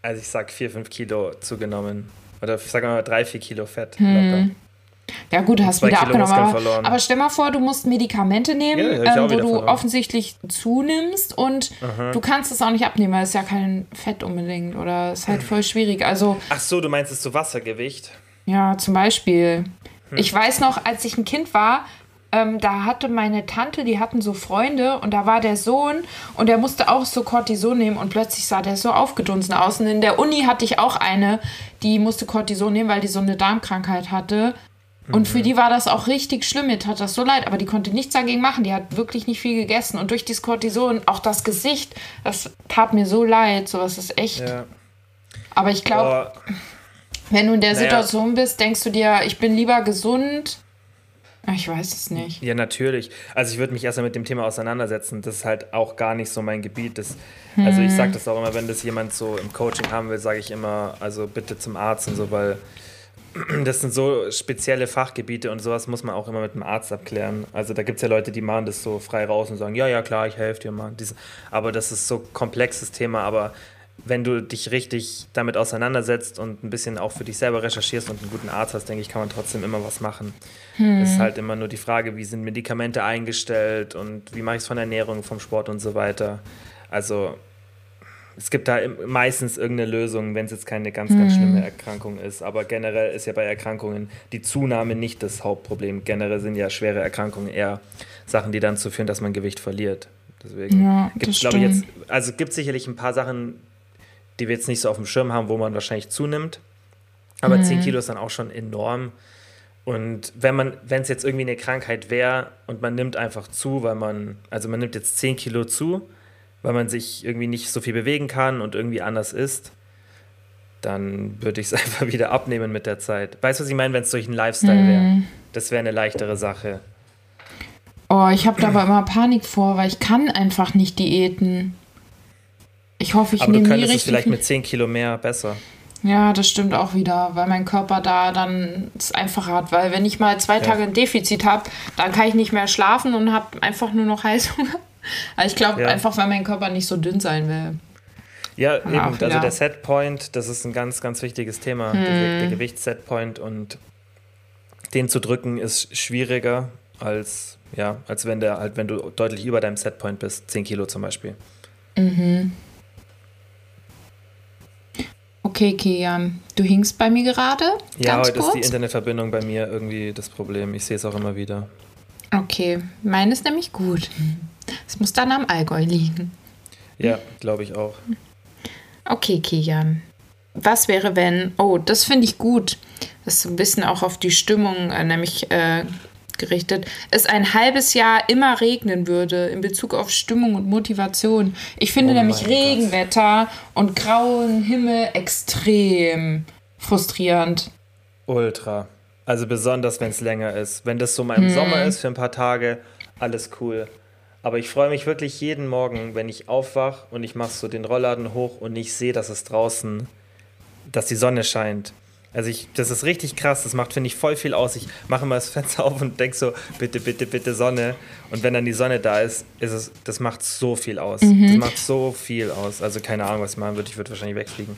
also ich sag 4, 5 Kilo zugenommen. Oder sagen wir mal 3, 4 Kilo Fett. Hm. Locker. Ja gut, hast zwei wieder Kilo abgenommen. Aber, verloren. aber stell mal vor, du musst Medikamente nehmen, Ja, ähm, wo du verloren. offensichtlich zunimmst und du kannst es auch nicht abnehmen, weil es ja kein Fett unbedingt oder ist halt voll schwierig. Also Ach so, du meinst es zu Wassergewicht? ja, zum Beispiel. Hm. Ich weiß noch, als ich ein Kind war, ähm, da hatte meine Tante, die hatten so Freunde und da war der Sohn und der musste auch so Cortison nehmen und plötzlich sah der so aufgedunsen aus. Und in der Uni hatte ich auch eine, die musste Cortison nehmen, weil die so eine Darmkrankheit hatte. Und für die war das auch richtig schlimm. Mir tat das so leid, aber die konnte nichts dagegen machen. Die hat wirklich nicht viel gegessen. Und durch dieses Cortison, auch das Gesicht, das tat mir so leid. Sowas ist echt. Ja. Aber ich glaube, Aber wenn du in der Naja. Situation bist, denkst du dir, ich bin lieber gesund. Ich weiß es nicht. Ja, natürlich. Also ich würde mich erstmal mit dem Thema auseinandersetzen. Das ist halt auch gar nicht so mein Gebiet. Das, Also ich sage das auch immer, wenn das jemand so im Coaching haben will, sage ich immer, also bitte zum Arzt und so, weil das sind so spezielle Fachgebiete und sowas muss man auch immer mit dem Arzt abklären. Also da gibt es ja Leute, die machen das so frei raus und sagen, ja, ja, klar, ich helfe dir mal. Aber das ist so komplexes Thema, aber wenn du dich richtig damit auseinandersetzt und ein bisschen auch für dich selber recherchierst und einen guten Arzt hast, denke ich, kann man trotzdem immer was machen. Es ist halt immer nur die Frage, wie sind Medikamente eingestellt und wie mache ich es von der Ernährung, vom Sport und so weiter. Also es gibt da meistens irgendeine Lösung, wenn es jetzt keine ganz, ganz schlimme Erkrankung ist. Aber generell ist ja bei Erkrankungen die Zunahme nicht das Hauptproblem. Generell sind ja schwere Erkrankungen eher Sachen, die dann dazu führen, dass man Gewicht verliert. Deswegen Ja, gibt es, glaube ich, jetzt, also gibt sicherlich ein paar Sachen, die wir jetzt nicht so auf dem Schirm haben, wo man wahrscheinlich zunimmt. Aber Mhm. 10 Kilo ist dann auch schon enorm. Und wenn man, wenn es jetzt irgendwie eine Krankheit wäre und man nimmt einfach zu, weil man, also man nimmt jetzt 10 Kilo zu, weil man sich irgendwie nicht so viel bewegen kann und irgendwie anders ist, dann würde ich es einfach wieder abnehmen mit der Zeit. Weißt du, was ich meine, wenn es durch einen Lifestyle wäre? Mhm. Das wäre eine leichtere Sache. Oh, ich habe da aber immer Panik vor, weil ich kann einfach nicht diäten. Ich hoffe, ich Aber du nehme könntest es vielleicht mit 10 Kilo mehr besser. Ja, das stimmt auch wieder, weil mein Körper da dann es einfacher hat. Weil wenn ich mal zwei Tage ein Defizit habe, dann kann ich nicht mehr schlafen und habe einfach nur noch Heißhunger. Aber ich glaube Ja. einfach, weil mein Körper nicht so dünn sein will. Ja, eben. Also wieder. der Setpoint, das ist ein ganz, ganz wichtiges Thema. Der, Hm. der Gewichtssetpoint und den zu drücken ist schwieriger als, ja, als wenn der halt, wenn du deutlich über deinem Setpoint bist, 10 Kilo zum Beispiel. Okay, Kian, du hingst bei mir gerade? Ja, ganz heute ist kurz? die Internetverbindung bei mir irgendwie das Problem. Ich sehe es auch immer wieder. Okay, meine ist nämlich gut. Es muss dann am Allgäu liegen. Ja, glaube ich auch. Okay, Kian. Was wäre, wenn. Oh, das finde ich gut. Das ist ein bisschen auch auf die Stimmung äh, nämlich äh, gerichtet. Es ein halbes Jahr immer regnen würde in Bezug auf Stimmung und Motivation. Ich finde Oh nämlich mein Gott. Regenwetter und grauen Himmel extrem frustrierend. Ultra. Also besonders, wenn es länger ist. Wenn das so mal Hm. im Sommer ist für ein paar Tage, alles cool. Aber ich freue mich wirklich jeden Morgen, wenn ich aufwach und ich mache so den Rollladen hoch und ich sehe, dass es draußen, dass die Sonne scheint. Also ich, das ist richtig krass, das macht, finde ich, voll viel aus. Ich mache mal das Fenster auf und denke so, bitte, bitte, bitte Sonne. Und wenn dann die Sonne da ist, ist es, das macht so viel aus. Mhm. Das macht so viel aus. Also keine Ahnung, was ich machen würde. Ich würde wahrscheinlich wegfliegen.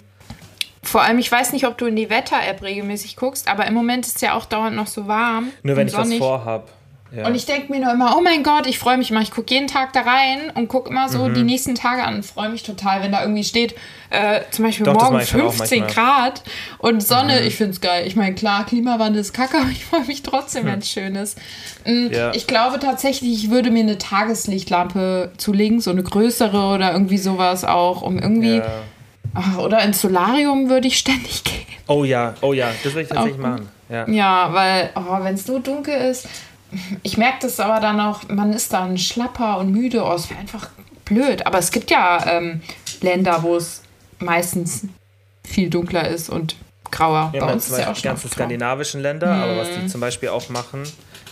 Vor allem, ich weiß nicht, ob du in die Wetter-App regelmäßig guckst, aber im Moment ist es ja auch dauernd noch so warm. Nur wenn ich was sonnig. vorhab. Ja. Und ich denke mir nur immer, oh mein Gott, ich freue mich immer. Ich gucke jeden Tag da rein und gucke immer so Mhm. die nächsten Tage an und freue mich total, wenn da irgendwie steht, äh, zum Beispiel Doch, morgen mach ich schon auch 15 manchmal. Mhm. Grad und Sonne. Ich finde es geil. Ich meine, klar, Klimawandel ist kacke, aber ich freue mich trotzdem, wenn es schön ist. Mm, Ja. Ich glaube tatsächlich, ich würde mir eine Tageslichtlampe zulegen, so eine größere oder irgendwie sowas auch, um irgendwie. ja. Ach, oder ins Solarium würde ich ständig gehen. Oh ja, oh ja, das will ich tatsächlich Auch machen. Ja. Ja, weil, oh, wenn es so dunkel ist, ich merke das aber dann auch, man ist dann schlapper und müde. Oh, es wäre einfach blöd. Aber es gibt ja ähm, Länder, wo es meistens viel dunkler ist und grauer. Ja, Bei uns ist ja auch die schon ganzen oft grau. skandinavischen Länder, aber was die zum Beispiel auch machen,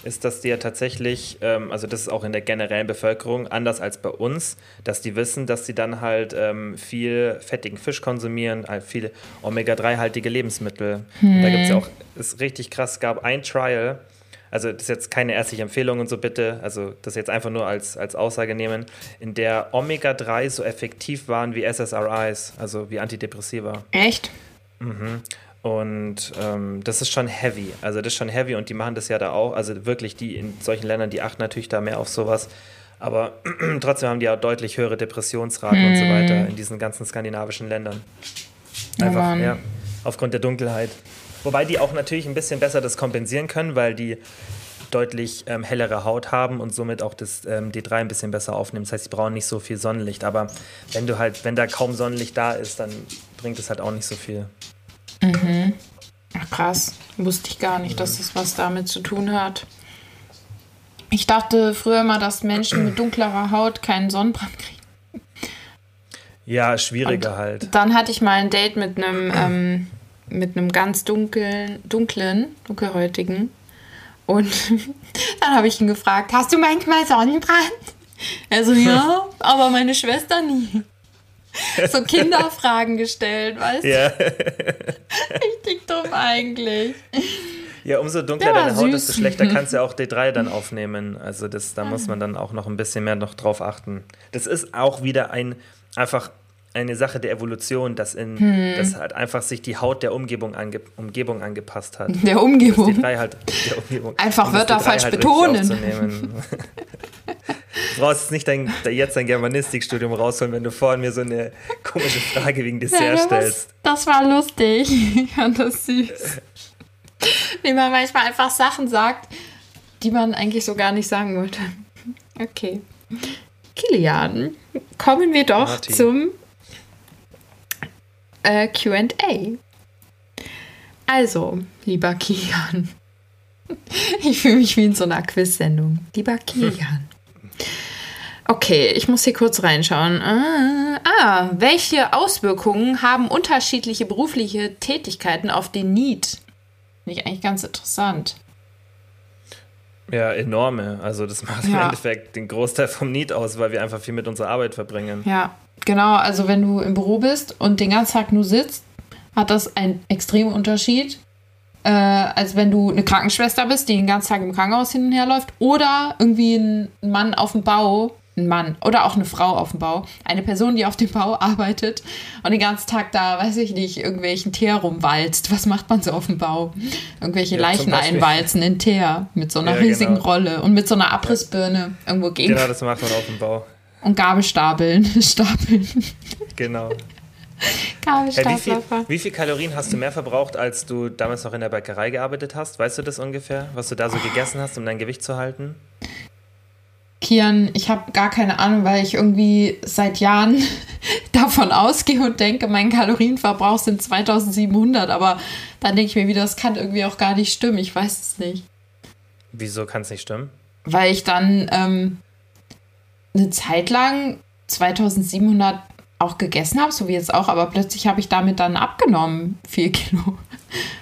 ist, dass die ja tatsächlich, ähm, also das ist auch in der generellen Bevölkerung anders als bei uns, dass die wissen, dass sie dann halt ähm, viel fettigen Fisch konsumieren, äh, viele Omega-3-haltige Lebensmittel. Da gibt es ja auch, ist richtig krass, gab ein Trial, also das ist jetzt keine ärztliche Empfehlung und so bitte, also das jetzt einfach nur als, als Aussage nehmen, in der Omega-3 so effektiv waren wie SSRIs, also wie Antidepressiva. Echt? Und ähm, das ist schon heavy. Also das ist schon heavy und die machen das ja da auch. Also wirklich die in solchen Ländern, die achten natürlich da mehr auf sowas. Aber trotzdem haben die auch deutlich höhere Depressionsraten und so weiter in diesen ganzen skandinavischen Ländern. Einfach, Mann. ja, aufgrund der Dunkelheit. Wobei die auch natürlich ein bisschen besser das kompensieren können, weil die deutlich ähm, hellere Haut haben und somit auch das ähm, D3 ein bisschen besser aufnehmen. Das heißt, die brauchen nicht so viel Sonnenlicht. Aber wenn du halt, wenn da kaum Sonnenlicht da ist, dann bringt es halt auch nicht so viel. Ach, krass. Wusste ich gar nicht, dass das was damit zu tun hat. Ich dachte früher mal, dass Menschen mit dunklerer Haut keinen Sonnenbrand kriegen. Ja, schwieriger halt. Dann hatte ich mal ein Date mit einem, ähm, mit einem ganz dunklen, dunklen, dunkelhäutigen. Und dann habe ich ihn gefragt, hast du manchmal Sonnenbrand? Er so, ja, aber meine Schwester nie. So Kinderfragen gestellt, weißt du? Ja. Richtig dumm eigentlich. ja, umso dunkler deine Haut, desto schlechter kannst du auch D3 dann aufnehmen. Also das, da muss man dann auch noch ein bisschen mehr noch drauf achten. Das ist auch wieder ein einfach eine Sache der Evolution, dass in Hm. dass halt einfach sich die Haut der Umgebung, ange, Umgebung angepasst hat. Der Das Umgebung. D3 halt der Umgebung. Einfach um das Wörter D3 falsch richtig betonen. Du brauchst nicht dein, jetzt dein Germanistikstudium rausholen, wenn du vorhin mir so eine komische Frage wegen Dessert Ja, das, stellst. das war lustig. Ich fand das süß. Wie man manchmal einfach Sachen sagt, die man eigentlich so gar nicht sagen wollte. Okay. Kilian, kommen wir doch Martin. zum äh, QA. Also, lieber Kilian. Ich fühle mich wie in so einer Quiz-Sendung. Lieber Kilian. Okay, ich muss hier kurz reinschauen. Ah, ah, welche Auswirkungen haben unterschiedliche berufliche Tätigkeiten auf den Need? Finde ich eigentlich ganz interessant. Ja, enorme. Also das macht im Ja. Endeffekt den Großteil vom Need aus, weil wir einfach viel mit unserer Arbeit verbringen. Ja, genau. Also wenn du im Büro bist und den ganzen Tag nur sitzt, hat das einen extremen Unterschied, äh, als wenn du eine Krankenschwester bist, die den ganzen Tag im Krankenhaus hin und her läuft, oder irgendwie ein Mann auf dem Bau, ein Mann oder auch eine Frau auf dem Bau, eine Person, die auf dem Bau arbeitet und den ganzen Tag da, weiß ich nicht, irgendwelchen Teer rumwalzt. Was macht man so auf dem Bau? Irgendwelche Ja, Leichen einwalzen in Teer mit so einer Ja, riesigen genau. Rolle und mit so einer Abrissbirne irgendwo gegen Genau, das macht man auf dem Bau. Und Gabelstapeln, stapeln. Genau. Hey, wie, viel, Gabelstapler. wie viel Kalorien hast du mehr verbraucht, als du damals noch in der Bäckerei gearbeitet hast? Weißt du das ungefähr, was du da so gegessen hast, um dein Gewicht zu halten? Kian, ich habe gar keine Ahnung, weil ich irgendwie seit Jahren davon ausgehe und denke, mein Kalorienverbrauch sind 2700, aber dann denke ich mir wieder, das kann irgendwie auch gar nicht stimmen. Ich weiß es nicht. Wieso kann es nicht stimmen? Weil ich dann ähm, eine Zeit lang 2700 auch gegessen habe, so wie jetzt auch, aber plötzlich habe ich damit dann abgenommen, 4 Kilo.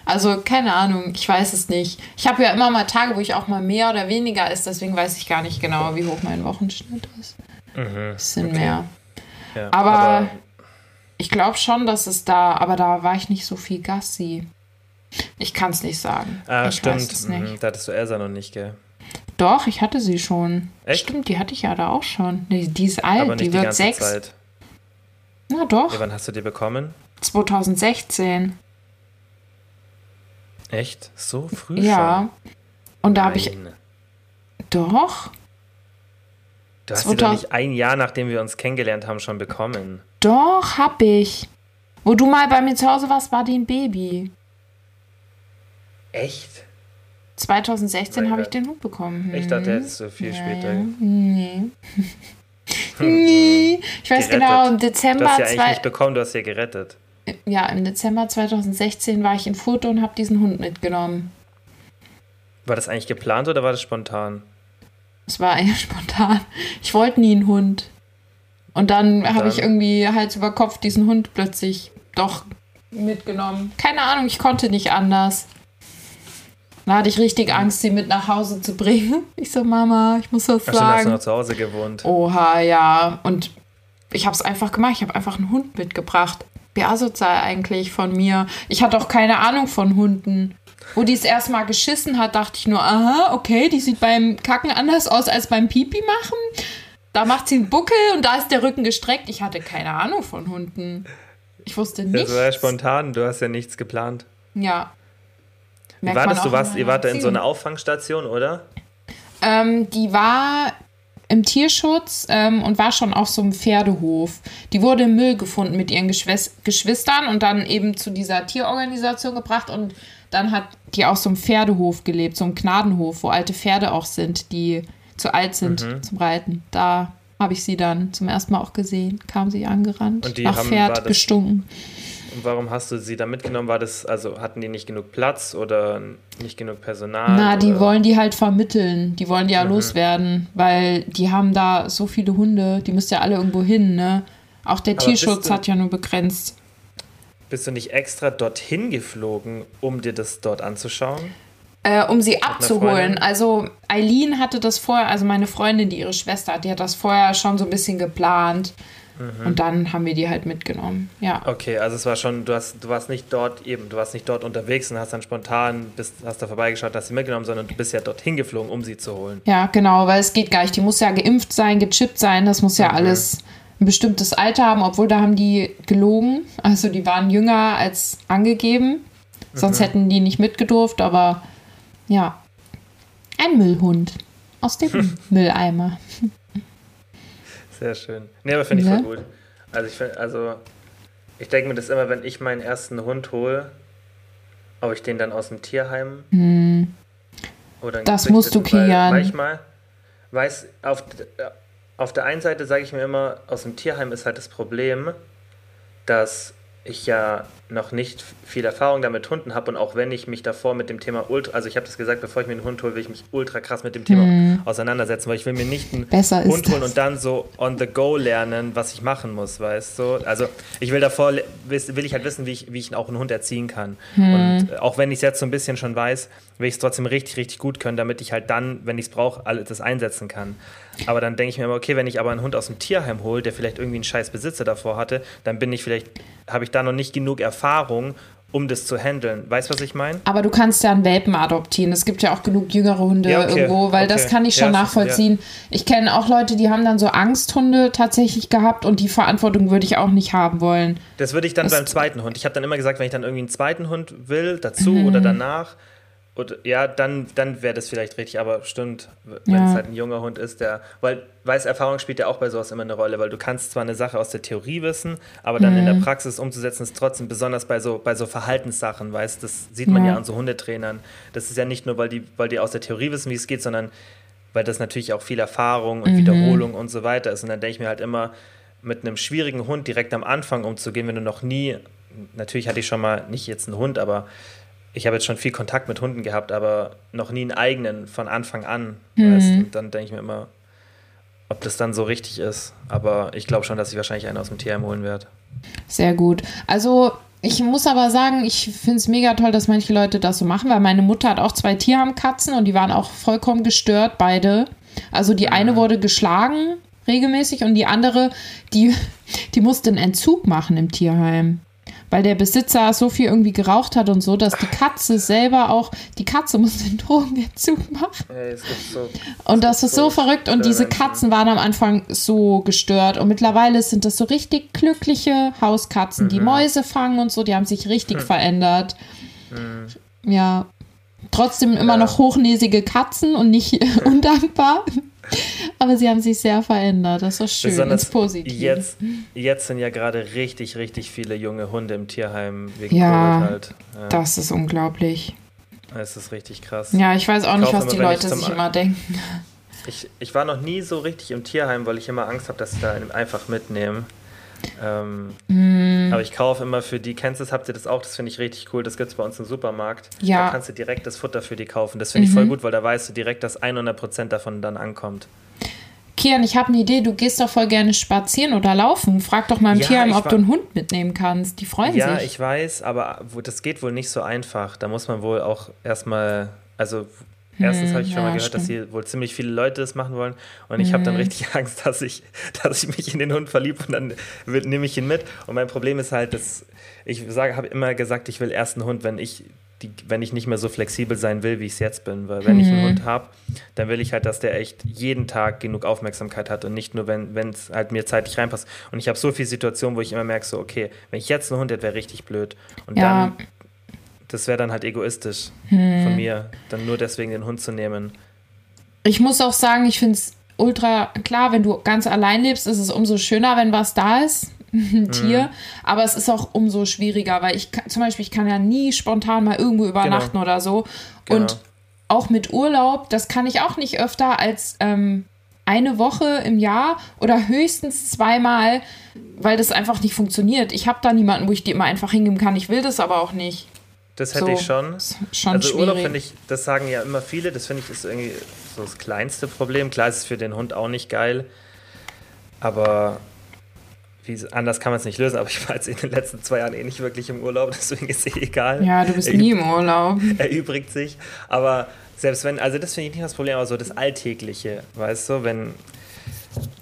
Also keine Ahnung, ich weiß es nicht. Ich habe ja immer mal Tage, wo ich auch mal mehr oder weniger esse, deswegen weiß ich gar nicht genau, wie hoch mein Wochenschnitt ist. Es sind mehr. Ja, Aber- Ich glaube schon, dass es da, aber da war ich nicht so viel Gassi. Ich kann es nicht sagen. ah, ich stimmt. weiß es nicht. Mhm, da hattest du Elsa noch nicht, gell? Doch, ich hatte sie schon. Echt? Stimmt, die hatte ich ja da auch schon. Die, die ist alt, Aber nicht die die wird sechs. Zeit. Na doch, Ja, wann hast du die bekommen? 2016. Echt? So früh Ja. Und da schon? habe ich. Doch, Du hast sie doch 2000 nicht ein Jahr, nachdem wir uns kennengelernt haben, schon bekommen. doch, hab ich. Wo du mal bei mir zu Hause warst, war die ein Baby. Echt? 2016 Mein habe ich den Hund bekommen. Ich dachte, hättest du viel später. Nee. nee. Ich weiß Gerettet. genau, im Du Dezember, hast sie eigentlich zwei, nicht bekommen, du hast sie gerettet. ja, im Dezember 2016 war ich in Foto und habe diesen Hund mitgenommen. War das eigentlich geplant oder war das spontan? Es war eher spontan. Ich wollte nie einen Hund. Und dann habe ich dann? irgendwie Hals über Kopf diesen Hund plötzlich doch mitgenommen. Keine Ahnung, ich konnte nicht anders. Da hatte ich richtig Angst, sie mit nach Hause zu bringen. Ich so, Mama, ich muss was Ach, stimmt, hast du sagen. noch zu Hause gewohnt. Oha, ja. Und ich habe es einfach gemacht. Ich habe einfach einen Hund mitgebracht. Wie asozial eigentlich von mir. Ich hatte auch keine Ahnung von Hunden. Wo die es erstmal geschissen hat, dachte ich nur, aha, okay, die sieht beim Kacken anders aus als beim Pipi machen. Da macht sie einen Buckel und da ist der Rücken gestreckt. Ich hatte keine Ahnung von Hunden. Ich wusste Das nichts. war ja spontan, du hast ja nichts geplant. Ja. Wie war das? Du warst, ihr wart da in so einer Auffangstation, oder? Ähm, die war im Tierschutz ähm, und war schon auf so einem Pferdehof. Die wurde im Müll gefunden mit ihren Geschwis Geschwistern und dann eben zu dieser Tierorganisation gebracht und dann hat die auf so einem Pferdehof gelebt, so einem Gnadenhof, wo alte Pferde auch sind, die zu alt sind Mhm. zum Reiten. Da habe ich sie dann zum ersten Mal auch gesehen, kam sie angerannt, nach Pferd gestunken. Warum hast du sie da mitgenommen? War das, also hatten die nicht genug Platz oder nicht genug Personal? Na, die oder? wollen die halt vermitteln. Die wollen die Mhm. ja loswerden, weil die haben da so viele Hunde. Die müssen ja alle irgendwo hin, ne? Auch der Aber Tierschutz du- hat ja nur begrenzt. Bist du nicht extra dorthin geflogen, um dir das dort anzuschauen? Äh, um sie abzuholen. Also Eileen hatte das vorher, also meine Freundin, die ihre Schwester hat, die hat das vorher schon so ein bisschen geplant. Mhm. Und dann haben wir die halt mitgenommen. Ja. Okay, also es war schon, du hast, du warst nicht dort eben, du warst nicht dort unterwegs und hast dann spontan, bist, hast da vorbeigeschaut, hast sie mitgenommen, sondern du bist ja dorthin geflogen, um sie zu holen. Ja, genau, weil es geht gar nicht. Die muss ja geimpft sein, gechippt sein. Das muss ja alles ein bestimmtes Alter haben, obwohl da haben die gelogen. Also die waren jünger als angegeben. Sonst hätten die nicht mitgedurft, aber ja. Ein Müllhund aus dem Mülleimer. Sehr schön. Nee, aber finde ich Ja. voll gut. Also ich find, also ich denke mir das immer, wenn ich meinen ersten Hund hole, ob ich den dann aus dem Tierheim oder Hm. Das musst du, Kian. Manchmal weiß auf, auf der einen Seite sage ich mir immer, aus dem Tierheim ist halt das Problem, dass ich ja noch nicht viel Erfahrung damit Hunden habe und auch wenn ich mich davor mit dem Thema ultra, also ich habe das gesagt, bevor ich mir einen Hund hole, will ich mich ultra krass mit dem Thema auseinandersetzen, weil ich will mir nicht einen Hm. Besser Hund holen das. und dann so on the go lernen, was ich machen muss, weißt du? Also ich will davor, will ich halt wissen, wie ich, wie ich auch einen Hund erziehen kann. Hm. Und äh, auch wenn ich es jetzt so ein bisschen schon weiß, will ich es trotzdem richtig, richtig gut können, damit ich halt dann, wenn ich es brauche, alles das einsetzen kann. Aber dann denke ich mir immer, okay, wenn ich aber einen Hund aus dem Tierheim hole, der vielleicht irgendwie einen scheiß Besitzer davor hatte, dann bin ich vielleicht, habe ich da noch nicht genug Erfahrung, um das zu handeln. Weißt du, was ich meine? Aber du kannst ja einen Welpen adoptieren. Es gibt ja auch genug jüngere Hunde Ja, okay, irgendwo, weil das okay. kann ich schon Ja, nachvollziehen. Ich kenne auch Leute, die haben dann so Angsthunde tatsächlich gehabt und die Verantwortung würde ich auch nicht haben wollen. Das würde ich dann Das- beim zweiten Hund. Ich habe dann immer gesagt, wenn ich dann irgendwie einen zweiten Hund will, dazu Mhm. oder danach, und ja, dann, dann wäre das vielleicht richtig, aber stimmt, wenn Ja. es halt ein junger Hund ist, der, weil weiß Erfahrung spielt ja auch bei sowas immer eine Rolle, weil du kannst zwar eine Sache aus der Theorie wissen, aber dann in Mhm. der Praxis umzusetzen ist trotzdem besonders bei so bei so Verhaltenssachen, weißt, das sieht man ja. Ja. an so Hundetrainern. Das ist ja nicht nur, weil die weil die aus der Theorie wissen, wie es geht, sondern weil das natürlich auch viel Erfahrung Mhm. und Wiederholung und so weiter ist und dann denke ich mir halt immer mit einem schwierigen Hund direkt am Anfang umzugehen, wenn du noch nie, natürlich hatte ich schon mal, nicht jetzt einen Hund, aber ich habe jetzt schon viel Kontakt mit Hunden gehabt, aber noch nie einen eigenen von Anfang an. Weißt? Und dann denke ich mir immer, ob das dann so richtig ist. Aber ich glaube schon, dass ich wahrscheinlich einen aus dem Tierheim holen werde. Sehr gut. Also ich muss aber sagen, ich finde es mega toll, dass manche Leute das so machen, weil meine Mutter hat auch zwei Tierheimkatzen und die waren auch vollkommen gestört, beide. Also die eine wurde geschlagen regelmäßig und die andere, die, die musste einen Entzug machen im Tierheim. Weil der Besitzer so viel irgendwie geraucht hat und so, dass die Katze selber auch, die Katze musste einen Drogenentzug machen. Gibt so, Und das ist so so verrückt. Und diese. Katzen waren am Anfang so gestört. Und mittlerweile sind das so richtig glückliche Hauskatzen, Mhm. die Mäuse fangen und so. Die haben sich richtig verändert. Ja. Trotzdem immer Mhm. Ja. noch hochnäsige Katzen und nicht undankbar. Aber sie haben sich sehr verändert. Das ist schön. besonders ins Positive. jetzt, jetzt sind ja gerade richtig, richtig viele junge Hunde im Tierheim wegen Ja, Covid halt. Ja, Das ist unglaublich. das ist richtig krass. Ja, ich weiß auch nicht, kaufe was die immer, ich Leute sich immer denken. Ich, ich war noch nie so richtig im Tierheim, weil ich immer Angst habe, dass sie da einfach mitnehmen. Ähm, Hm. Aber ich kaufe immer für die, kennst du das, habt ihr das auch? Das finde ich richtig cool. Das gibt es bei uns im Supermarkt. Ja. Mhm. Da kannst du direkt das Futter für die kaufen. Das finde ich voll gut, weil da weißt du direkt, dass 100% davon dann ankommt. Kian, ich habe eine Idee. Du gehst doch voll gerne spazieren oder laufen. Frag doch mal im Ja, Tierheim, ob du einen Hund mitnehmen kannst. Die freuen Ja, sich. ich weiß, aber das geht wohl nicht so einfach. Da muss man wohl auch erstmal Also erstens habe ich schon ja, mal gehört, dass hier wohl ziemlich viele Leute das machen wollen. Und ich habe dann richtig Angst, dass ich, dass ich mich in den Hund verliebe und dann nehme ich ihn mit. Und mein Problem ist halt, dass ich sage, habe immer gesagt, ich will erst einen Hund, wenn ich die, wenn ich nicht mehr so flexibel sein will, wie ich es jetzt bin. Weil wenn ich einen Hund habe, dann will ich halt, dass der echt jeden Tag genug Aufmerksamkeit hat und nicht nur, wenn es halt mir zeitlich reinpasst. Und ich habe so viele Situationen, wo ich immer merke, so, okay, wenn ich jetzt einen Hund hätte, wäre richtig blöd. Und Ja. dann, das wäre dann halt egoistisch Hm. von mir, dann nur deswegen den Hund zu nehmen. Ich muss auch sagen, ich finde es ultra klar, wenn du ganz allein lebst, ist es umso schöner, wenn was da ist. Ein Tier, Mhm. aber es ist auch umso schwieriger, weil ich kann, zum Beispiel, ich kann ja nie spontan mal irgendwo übernachten oder so. Genau. Und auch mit Urlaub, das kann ich auch nicht öfter als ähm, eine Woche im Jahr oder höchstens zweimal, weil das einfach nicht funktioniert. Ich habe da niemanden, wo ich die immer einfach hingeben kann. Ich will das aber auch nicht. Das hätte So, ich schon. schon also Urlaub schwierig. finde ich, das sagen ja immer viele, das finde ich ist irgendwie so das kleinste Problem. Klar ist es für den Hund auch nicht geil, aber wie, anders kann man es nicht lösen. Aber ich war jetzt in den letzten zwei Jahren eh nicht wirklich im Urlaub, deswegen ist es eh egal. Ja, du bist Er nie im Urlaub. erübrigt sich. Aber selbst wenn, also das finde ich nicht das Problem, aber so das Alltägliche, weißt du, wenn.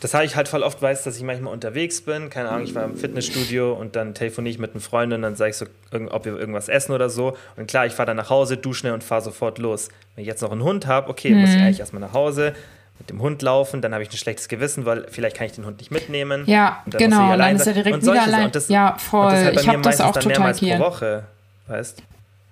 Das habe ich halt voll oft, weiß, dass ich manchmal unterwegs bin. Keine Ahnung, ich war im Fitnessstudio und dann telefoniere ich mit einem Freund und dann sage ich so, ob wir irgendwas essen oder so. Und klar, ich fahre dann nach Hause, dusche schnell und fahre sofort los. Wenn ich jetzt noch einen Hund habe, okay, muss ich eigentlich erstmal nach Hause, mit dem Hund laufen, dann habe ich ein schlechtes Gewissen, weil vielleicht kann ich den Hund nicht mitnehmen. Ja, Und genau. Und dann ist er direkt Und wieder allein. Und das- ja, Und voll. das halt bei ich mir habe das meistens auch total mehrmals pro hier. Woche, weißt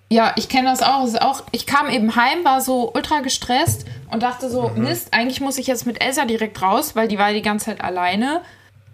Ja, ich kenne das auch. Ist auch. Ich kam eben heim, war so ultra gestresst und dachte so, Mhm. Mist, eigentlich muss ich jetzt mit Elsa direkt raus, weil die war die ganze Zeit alleine.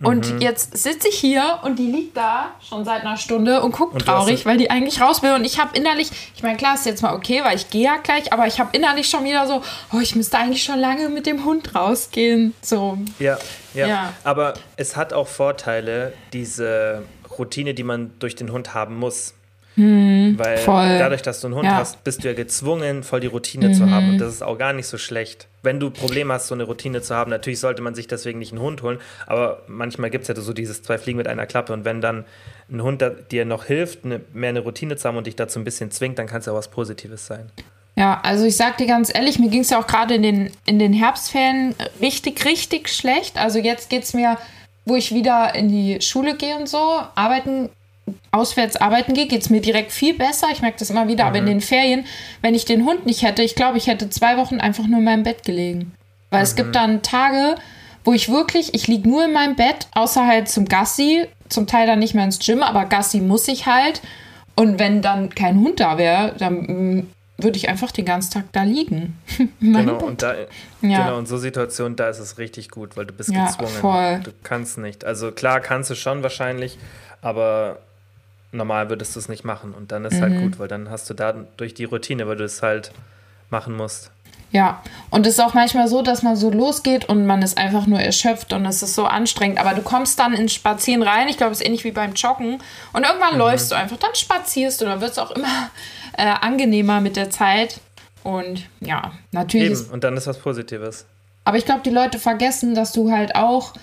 Und Mhm. jetzt sitze ich hier und die liegt da schon seit einer Stunde und guckt Und traurig, weil die eigentlich raus will. Und ich habe innerlich, ich meine, klar ist jetzt mal okay, weil ich gehe ja gleich, aber ich habe innerlich schon wieder so, oh, ich müsste eigentlich schon lange mit dem Hund rausgehen. So, Ja, ja, Ja. Aber es hat auch Vorteile, diese Routine, die man durch den Hund haben muss. Weil voll. dadurch, dass du einen Hund Ja. hast, bist du ja gezwungen, voll die Routine zu haben. Und das ist auch gar nicht so schlecht. Wenn du Probleme hast, so eine Routine zu haben, natürlich sollte man sich deswegen nicht einen Hund holen. Aber manchmal gibt es ja so dieses zwei Fliegen mit einer Klappe. Und wenn dann ein Hund dir noch hilft, eine, mehr eine Routine zu haben und dich dazu ein bisschen zwingt, dann kann es ja auch was Positives sein. Ja, also ich sag dir ganz ehrlich, mir ging es ja auch gerade in den, in den Herbstferien richtig, richtig schlecht. Also jetzt geht's mir, wo ich wieder in die Schule gehe und so, arbeiten, auswärts arbeiten gehe, geht's mir direkt viel besser. Ich merke das immer wieder. Aber in den Ferien, wenn ich den Hund nicht hätte, ich glaube, ich hätte zwei Wochen einfach nur in meinem Bett gelegen. Weil es gibt dann Tage, wo ich wirklich, ich liege nur in meinem Bett, außer halt zum Gassi, zum Teil dann nicht mehr ins Gym, aber Gassi muss ich halt. Und wenn dann kein Hund da wäre, dann mm, würde ich einfach den ganzen Tag da liegen. Genau, Bett. und da, Ja. genau, in so Situationen, da ist es richtig gut, weil du bist Ja, gezwungen. voll. Du kannst nicht. Also klar kannst du schon wahrscheinlich, aber normal würdest du es nicht machen. Und dann ist Mhm. halt gut, weil dann hast du da durch die Routine, weil du es halt machen musst. Ja, und es ist auch manchmal so, dass man so losgeht und man ist einfach nur erschöpft und es ist so anstrengend. Aber du kommst dann ins Spazieren rein. Ich glaube, es ist ähnlich wie beim Joggen. Und irgendwann läufst du einfach, dann spazierst du. Dann wird es auch immer äh, angenehmer mit der Zeit. Und ja, natürlich Eben, und dann ist was Positives. Aber ich glaube, die Leute vergessen, dass du halt auch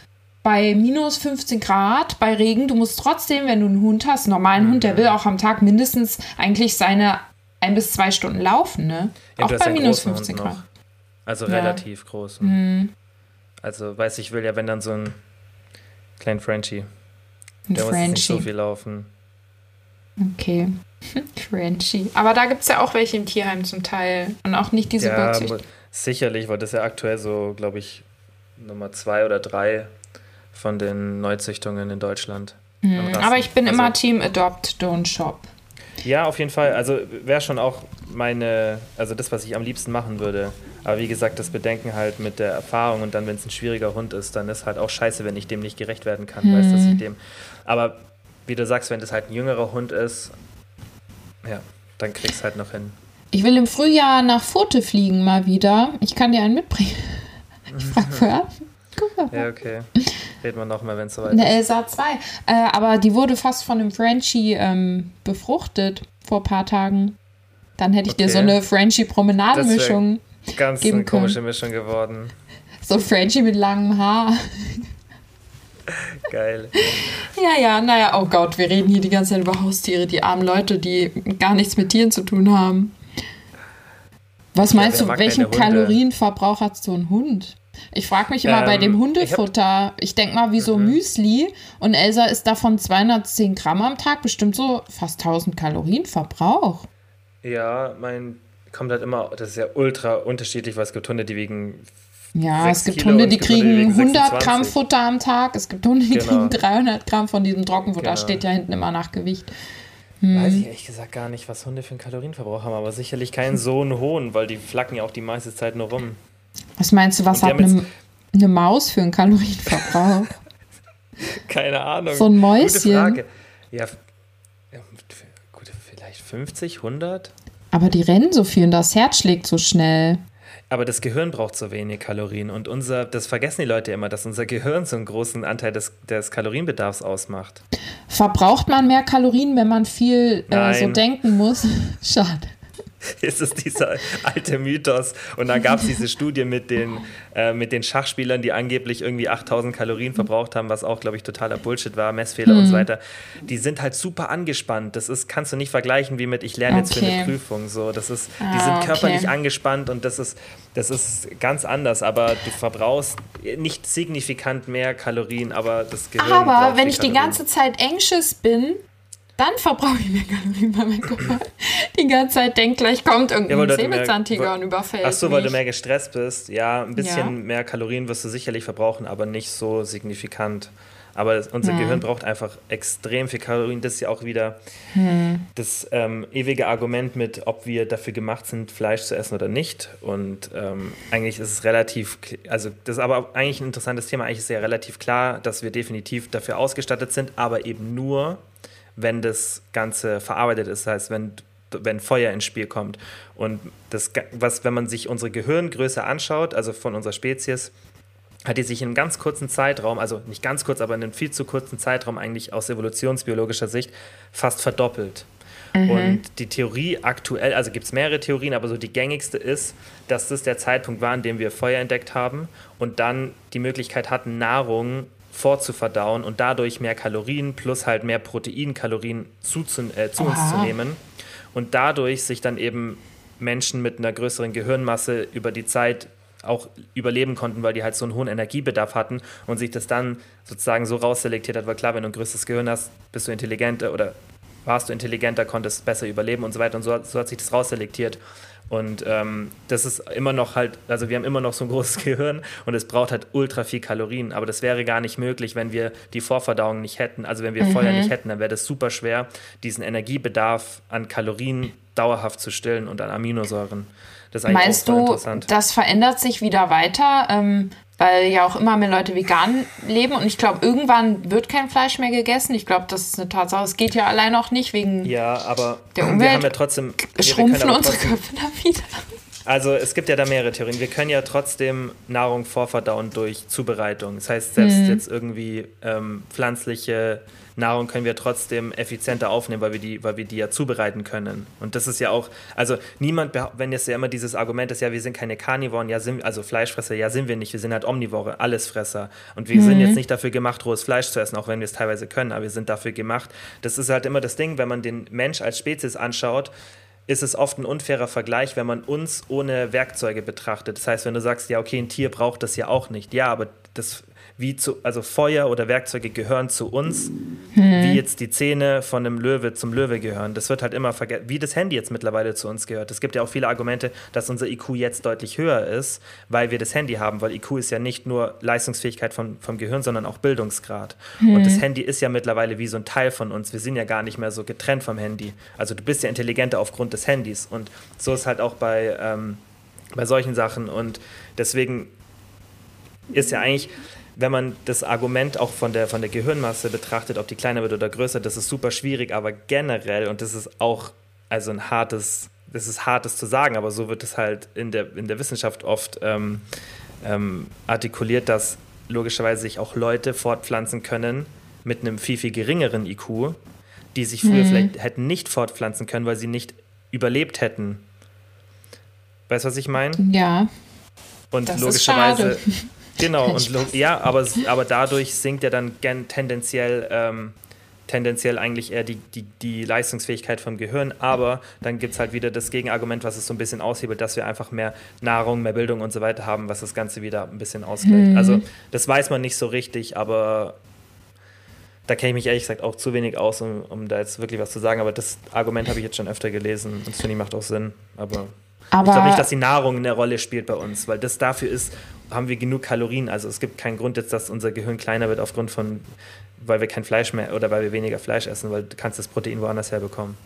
bei minus 15 Grad, bei Regen, du musst trotzdem, wenn du einen Hund hast, einen normalen Hund, der will auch am Tag mindestens eigentlich seine ein bis zwei Stunden laufen, ne? Ja, auch bei minus großen 15 Hund Grad. noch. Also Ja. Mhm. relativ groß. Also weiß ich will ja, wenn dann so ein kleinen Frenchie, Ein der muss jetzt nicht so Frenchie. viel laufen. Okay. Frenchie. Aber da gibt es ja auch welche im Tierheim zum Teil. Und auch nicht diese Ja, sicherlich, weil das ja aktuell so, glaube ich, Nummer zwei oder drei von den Neuzüchtungen in Deutschland. Mhm. Aber ich bin also, immer Team Adopt, Don't Shop. Ja, auf jeden Fall. Also wäre schon auch meine, also das, was ich am liebsten machen würde. Aber wie gesagt, das Bedenken halt mit der Erfahrung und dann, wenn es ein schwieriger Hund ist, dann ist halt auch scheiße, wenn ich dem nicht gerecht werden kann. Weißt, dass ich dem. Aber wie du sagst, wenn das halt ein jüngerer Hund ist, ja, dann kriegst du halt noch hin. Ich will im Frühjahr nach Furte fliegen mal wieder. Ich kann dir einen mitbringen. Ich frage vorher. Ja, okay. Reden wir nochmal, wenn es soweit Eine ist. Elsa 2. Äh, aber die wurde fast von einem Frenchie ähm, befruchtet vor ein paar Tagen. Dann hätte ich dir Okay. so eine Frenchie-Promenadenmischung. Ganz geben eine können. komische Mischung geworden. So Frenchie mit langem Haar. Geil. Ja, ja, naja, oh Gott, wir reden hier die ganze Zeit über Haustiere, die armen Leute, die gar nichts mit Tieren zu tun haben. Was meinst wer du, welchen? Kalorienverbrauch hat so ein Hund? Ich frage mich immer bei Ähm, dem ich hab- Hundefutter, ich, denke mal wie so Müsli und Elsa ist davon 210 Gramm am Tag, bestimmt so fast 1000 Kalorien Verbrauch. Ja, mein kommt halt immer, das ist ja ultra unterschiedlich, weil es gibt Hunde, die wiegen Ja, es gibt Kilo Hunde, und die kriegen wiegen 100 Gramm 26. Futter am Tag, es gibt Hunde, die Genau. kriegen 300 Gramm von diesem Trockenfutter, Genau. steht ja hinten immer nach Gewicht. Weiß ich ehrlich gesagt gar nicht, was Hunde für einen Kalorienverbrauch haben, aber sicherlich keinen so einen hohen, weil die flacken ja auch die meiste Zeit nur rum. Was meinst du, was hat eine, eine Maus für einen Kalorienverbrauch? Keine Ahnung. So ein Mäuschen. Gute Frage. Ja, gut, vielleicht 50, 100? Aber die rennen so viel und das Herz schlägt so schnell. Aber das Gehirn braucht so wenig Kalorien und unser, das vergessen die Leute immer, dass unser Gehirn so einen großen Anteil des, des Kalorienbedarfs ausmacht. Verbraucht man mehr Kalorien, wenn man viel äh, so denken muss? Schade. ist es dieser alte Mythos. Und dann gab es diese Studie mit den, äh, mit den Schachspielern, die angeblich irgendwie 8000 Kalorien verbraucht haben, was auch, glaube ich, totaler Bullshit war, Messfehler und so weiter. Die sind halt super angespannt. Das ist, kannst du nicht vergleichen wie mit, ich lerne jetzt für Okay. eine Prüfung. So, das ist, die Ah, sind okay. körperlich angespannt und das ist, das ist ganz anders. Aber du verbrauchst nicht signifikant mehr Kalorien, aber das Gehirn Aber wenn ich die Kalorien. ganze Zeit anxious bin, dann verbrauche ich mehr Kalorien, weil mein Körper die ganze Zeit denkt, gleich kommt Ja, irgendein du mehr- Säbelzahntiger und überfällt Ach so, weil du mich. mehr gestresst bist. Ja, ein bisschen Ja. mehr Kalorien wirst du sicherlich verbrauchen, aber nicht so signifikant. Aber unser Hm. Gehirn braucht einfach extrem viel Kalorien. Das ist ja auch wieder Hm. das ähm, ewige Argument mit, ob wir dafür gemacht sind, Fleisch zu essen oder nicht. Und ähm, eigentlich ist es relativ, also das ist aber eigentlich ein interessantes Thema. Eigentlich ist ja relativ klar, dass wir definitiv dafür ausgestattet sind, aber eben nur, wenn das Ganze verarbeitet ist. Das heißt, wenn, wenn Feuer ins Spiel kommt. Und das, was, wenn man sich unsere Gehirngröße anschaut, also von unserer Spezies, hat die sich in einem ganz kurzen Zeitraum, also nicht ganz kurz, aber in einem viel zu kurzen Zeitraum eigentlich aus evolutionsbiologischer Sicht fast verdoppelt. Und die Theorie aktuell, also gibt es mehrere Theorien, aber so die gängigste ist, dass das der Zeitpunkt war, an dem wir Feuer entdeckt haben und dann die Möglichkeit hatten, Nahrung vorzuverdauen und dadurch mehr Kalorien plus halt mehr Proteinkalorien zu, äh, zu uns zu nehmen und dadurch sich dann eben Menschen mit einer größeren Gehirnmasse über die Zeit auch überleben konnten, weil die halt so einen hohen Energiebedarf hatten und sich das dann sozusagen so rausselektiert hat, weil klar, wenn du ein größeres Gehirn hast, bist du intelligenter oder warst du intelligenter, konntest besser überleben und so weiter und so, hat- so hat sich das rausselektiert. Und ähm, das ist immer noch halt, also wir haben immer noch so ein großes Gehirn und es braucht halt ultra viel Kalorien. Aber das wäre gar nicht möglich, wenn wir die Vorverdauung nicht hätten. Also wenn wir Feuer nicht hätten, dann wäre das super schwer, diesen Energiebedarf an Kalorien dauerhaft zu stillen und an Aminosäuren. Das ist eigentlich Meinst du, interessant. das verändert sich wieder weiter, ähm, weil ja auch immer mehr Leute vegan leben und ich glaube, irgendwann wird kein Fleisch mehr gegessen. Ich glaube, das ist eine Tatsache. Es geht ja allein auch nicht wegen Ja, aber Der wir Umwelt haben ja trotzdem. wir- wir Schrumpfen unsere Köpfe dann wieder. Also es gibt ja da mehrere Theorien. Wir können ja trotzdem Nahrung vorverdauen durch Zubereitung. Das heißt, selbst jetzt irgendwie ähm, pflanzliche Nahrung können wir trotzdem effizienter aufnehmen, weil wir, die, weil wir die ja zubereiten können. Und das ist ja auch, also niemand, wenn jetzt ja immer dieses Argument ist, ja, wir sind keine Karnivoren, ja, sind, also Fleischfresser, ja, sind wir nicht, wir sind halt Omnivore, Allesfresser. Und wir sind jetzt nicht dafür gemacht, rohes Fleisch zu essen, auch wenn wir es teilweise können, aber wir sind dafür gemacht. Das ist halt immer das Ding, wenn man den Mensch als Spezies anschaut, ist es oft ein unfairer Vergleich, wenn man uns ohne Werkzeuge betrachtet. Das heißt, wenn du sagst, ja, okay, ein Tier braucht das ja auch nicht. Ja, aber das wie zu, also Feuer oder Werkzeuge gehören zu uns, wie jetzt die Zähne von einem Löwe zum Löwe gehören. Das wird halt immer vergessen, wie das Handy jetzt mittlerweile zu uns gehört. Es gibt ja auch viele Argumente, dass unser IQ jetzt deutlich höher ist, weil wir das Handy haben, weil IQ ist ja nicht nur Leistungsfähigkeit vom, vom Gehirn, sondern auch Bildungsgrad. Und das Handy ist ja mittlerweile wie so ein Teil von uns. Wir sind ja gar nicht mehr so getrennt vom Handy. Also du bist ja intelligenter aufgrund des Handys. Und so ist halt auch bei, ähm, bei solchen Sachen. Und deswegen ist ja eigentlich, wenn man das Argument auch von der, von der Gehirnmasse betrachtet, ob die kleiner wird oder größer, das ist super schwierig, aber generell, und das ist auch also ein hartes, das ist hartes zu sagen, aber so wird es halt in der, in der Wissenschaft oft ähm, ähm, artikuliert, dass logischerweise sich auch Leute fortpflanzen können mit einem viel, viel geringeren IQ, die sich früher vielleicht hätten nicht fortpflanzen können, weil sie nicht überlebt hätten. Weißt du, was ich meine? Ja, Und Das ist logischerweise. schade. Genau, und ja, aber, aber dadurch sinkt ja dann tendenziell ähm, tendenziell eigentlich eher die, die, die Leistungsfähigkeit vom Gehirn, aber dann gibt es halt wieder das Gegenargument, was es so ein bisschen aushebelt, dass wir einfach mehr Nahrung, mehr Bildung und so weiter haben, was das Ganze wieder ein bisschen ausgleicht. Mhm. Also das weiß man nicht so richtig, aber da kenne ich mich ehrlich gesagt auch zu wenig aus, um, um da jetzt wirklich was zu sagen, aber das Argument habe ich jetzt schon öfter gelesen und das finde ich macht auch Sinn, aber, aber ich glaube nicht, dass die Nahrung eine Rolle spielt bei uns, weil das dafür ist, haben wir genug Kalorien, also es gibt keinen Grund jetzt, dass unser Gehirn kleiner wird aufgrund von weil wir kein Fleisch mehr oder weil wir weniger Fleisch essen, weil du kannst das Protein woanders herbekommen.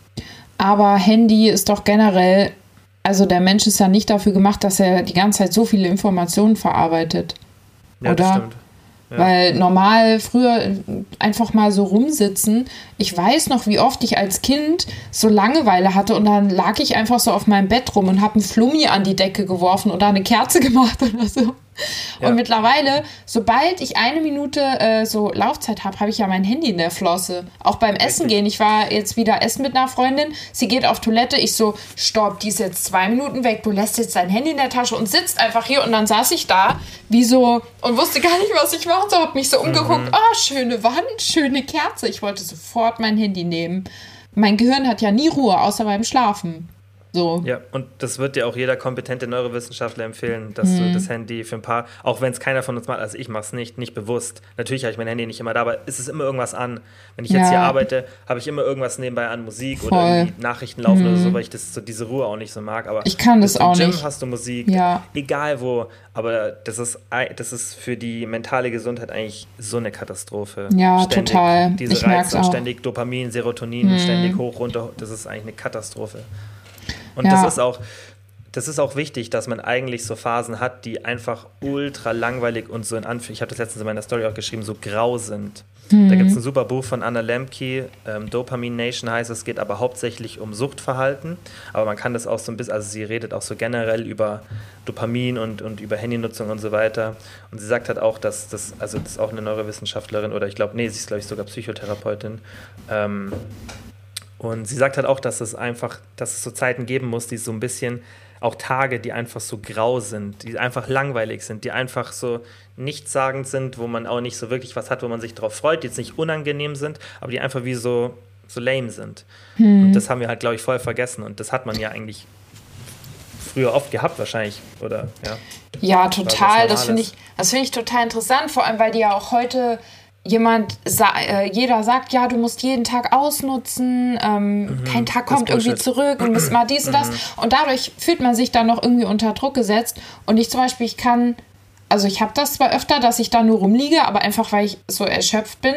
Aber Handy ist doch generell, also der Mensch ist ja nicht dafür gemacht, dass er die ganze Zeit so viele Informationen verarbeitet. Ja, oder? das stimmt. Ja. Weil normal früher einfach mal so rumsitzen. Ich weiß noch, wie oft ich als Kind so Langeweile hatte und dann lag ich einfach so auf meinem Bett rum und habe einen Flummi an die Decke geworfen oder eine Kerze gemacht oder so. Ja. Und mittlerweile, sobald ich eine Minute äh, so Laufzeit habe, habe ich ja mein Handy in der Flosse. Auch beim Richtig. Essen gehen. Ich war jetzt wieder essen mit einer Freundin. Sie geht auf Toilette. Ich so, stopp, die ist jetzt zwei Minuten weg. Du lässt jetzt dein Handy in der Tasche und sitzt einfach hier. Und dann saß ich da, wie so, und wusste gar nicht, was ich mache. So, habe mich so umgeguckt. Mhm. Oh, schöne Wand, schöne Kerze. Ich wollte sofort mein Handy nehmen. Mein Gehirn hat ja nie Ruhe, außer beim Schlafen. So. Ja, und das wird dir auch jeder kompetente Neurowissenschaftler empfehlen, dass mhm. du das Handy für ein paar, auch wenn es keiner von uns macht, also ich mache es nicht, nicht bewusst. Natürlich habe ich mein Handy nicht immer da, aber es ist immer irgendwas an. Wenn ich jetzt ja. hier arbeite, habe ich immer irgendwas nebenbei an Musik Voll. oder Nachrichten laufen mhm. oder so, mhm. weil ich das, so diese Ruhe auch nicht so mag. Aber ich kann das auch Gym nicht. hast du Musik, ja. egal wo. Aber das ist, das ist für die mentale Gesundheit eigentlich so eine Katastrophe. Ja, ständig total. Diese ich Reize, ständig Dopamin, Serotonin, mhm. ständig hoch, runter. Das ist eigentlich eine Katastrophe. Und ja. das ist auch, das ist auch wichtig, dass man eigentlich so Phasen hat, die einfach ultra langweilig und so in Anführungszeichen, ich habe das letztens in meiner Story auch geschrieben, so grau sind. Mhm. Da gibt es ein super Buch von Anna Lemke, ähm, Dopamine Nation heißt es, geht aber hauptsächlich um Suchtverhalten. Aber man kann das auch so ein bisschen, also sie redet auch so generell über Dopamin und, und über Handynutzung und so weiter. Und sie sagt halt auch, dass das, also das ist auch eine Neurowissenschaftlerin oder ich glaube, nee, sie ist glaube ich sogar Psychotherapeutin. Ähm, und sie sagt halt auch, dass es einfach, dass es so Zeiten geben muss, die so ein bisschen, auch Tage, die einfach so grau sind, die einfach langweilig sind, die einfach so nichtssagend sind, wo man auch nicht so wirklich was hat, wo man sich darauf freut, die jetzt nicht unangenehm sind, aber die einfach wie so, so lame sind. Hm. Und das haben wir halt, glaube ich, voll vergessen. Und das hat man ja eigentlich früher oft gehabt wahrscheinlich, oder? Ja, ja total. Das finde ich, das ich total interessant, vor allem, weil die ja auch heute jemand, äh, jeder sagt, ja, du musst jeden Tag ausnutzen, ähm, mhm, kein Tag kommt irgendwie zurück und muss mal dies und das. Mhm. Und dadurch fühlt man sich dann noch irgendwie unter Druck gesetzt. Und ich zum Beispiel, ich kann, also ich habe das zwar öfter, dass ich da nur rumliege, aber einfach, weil ich so erschöpft bin.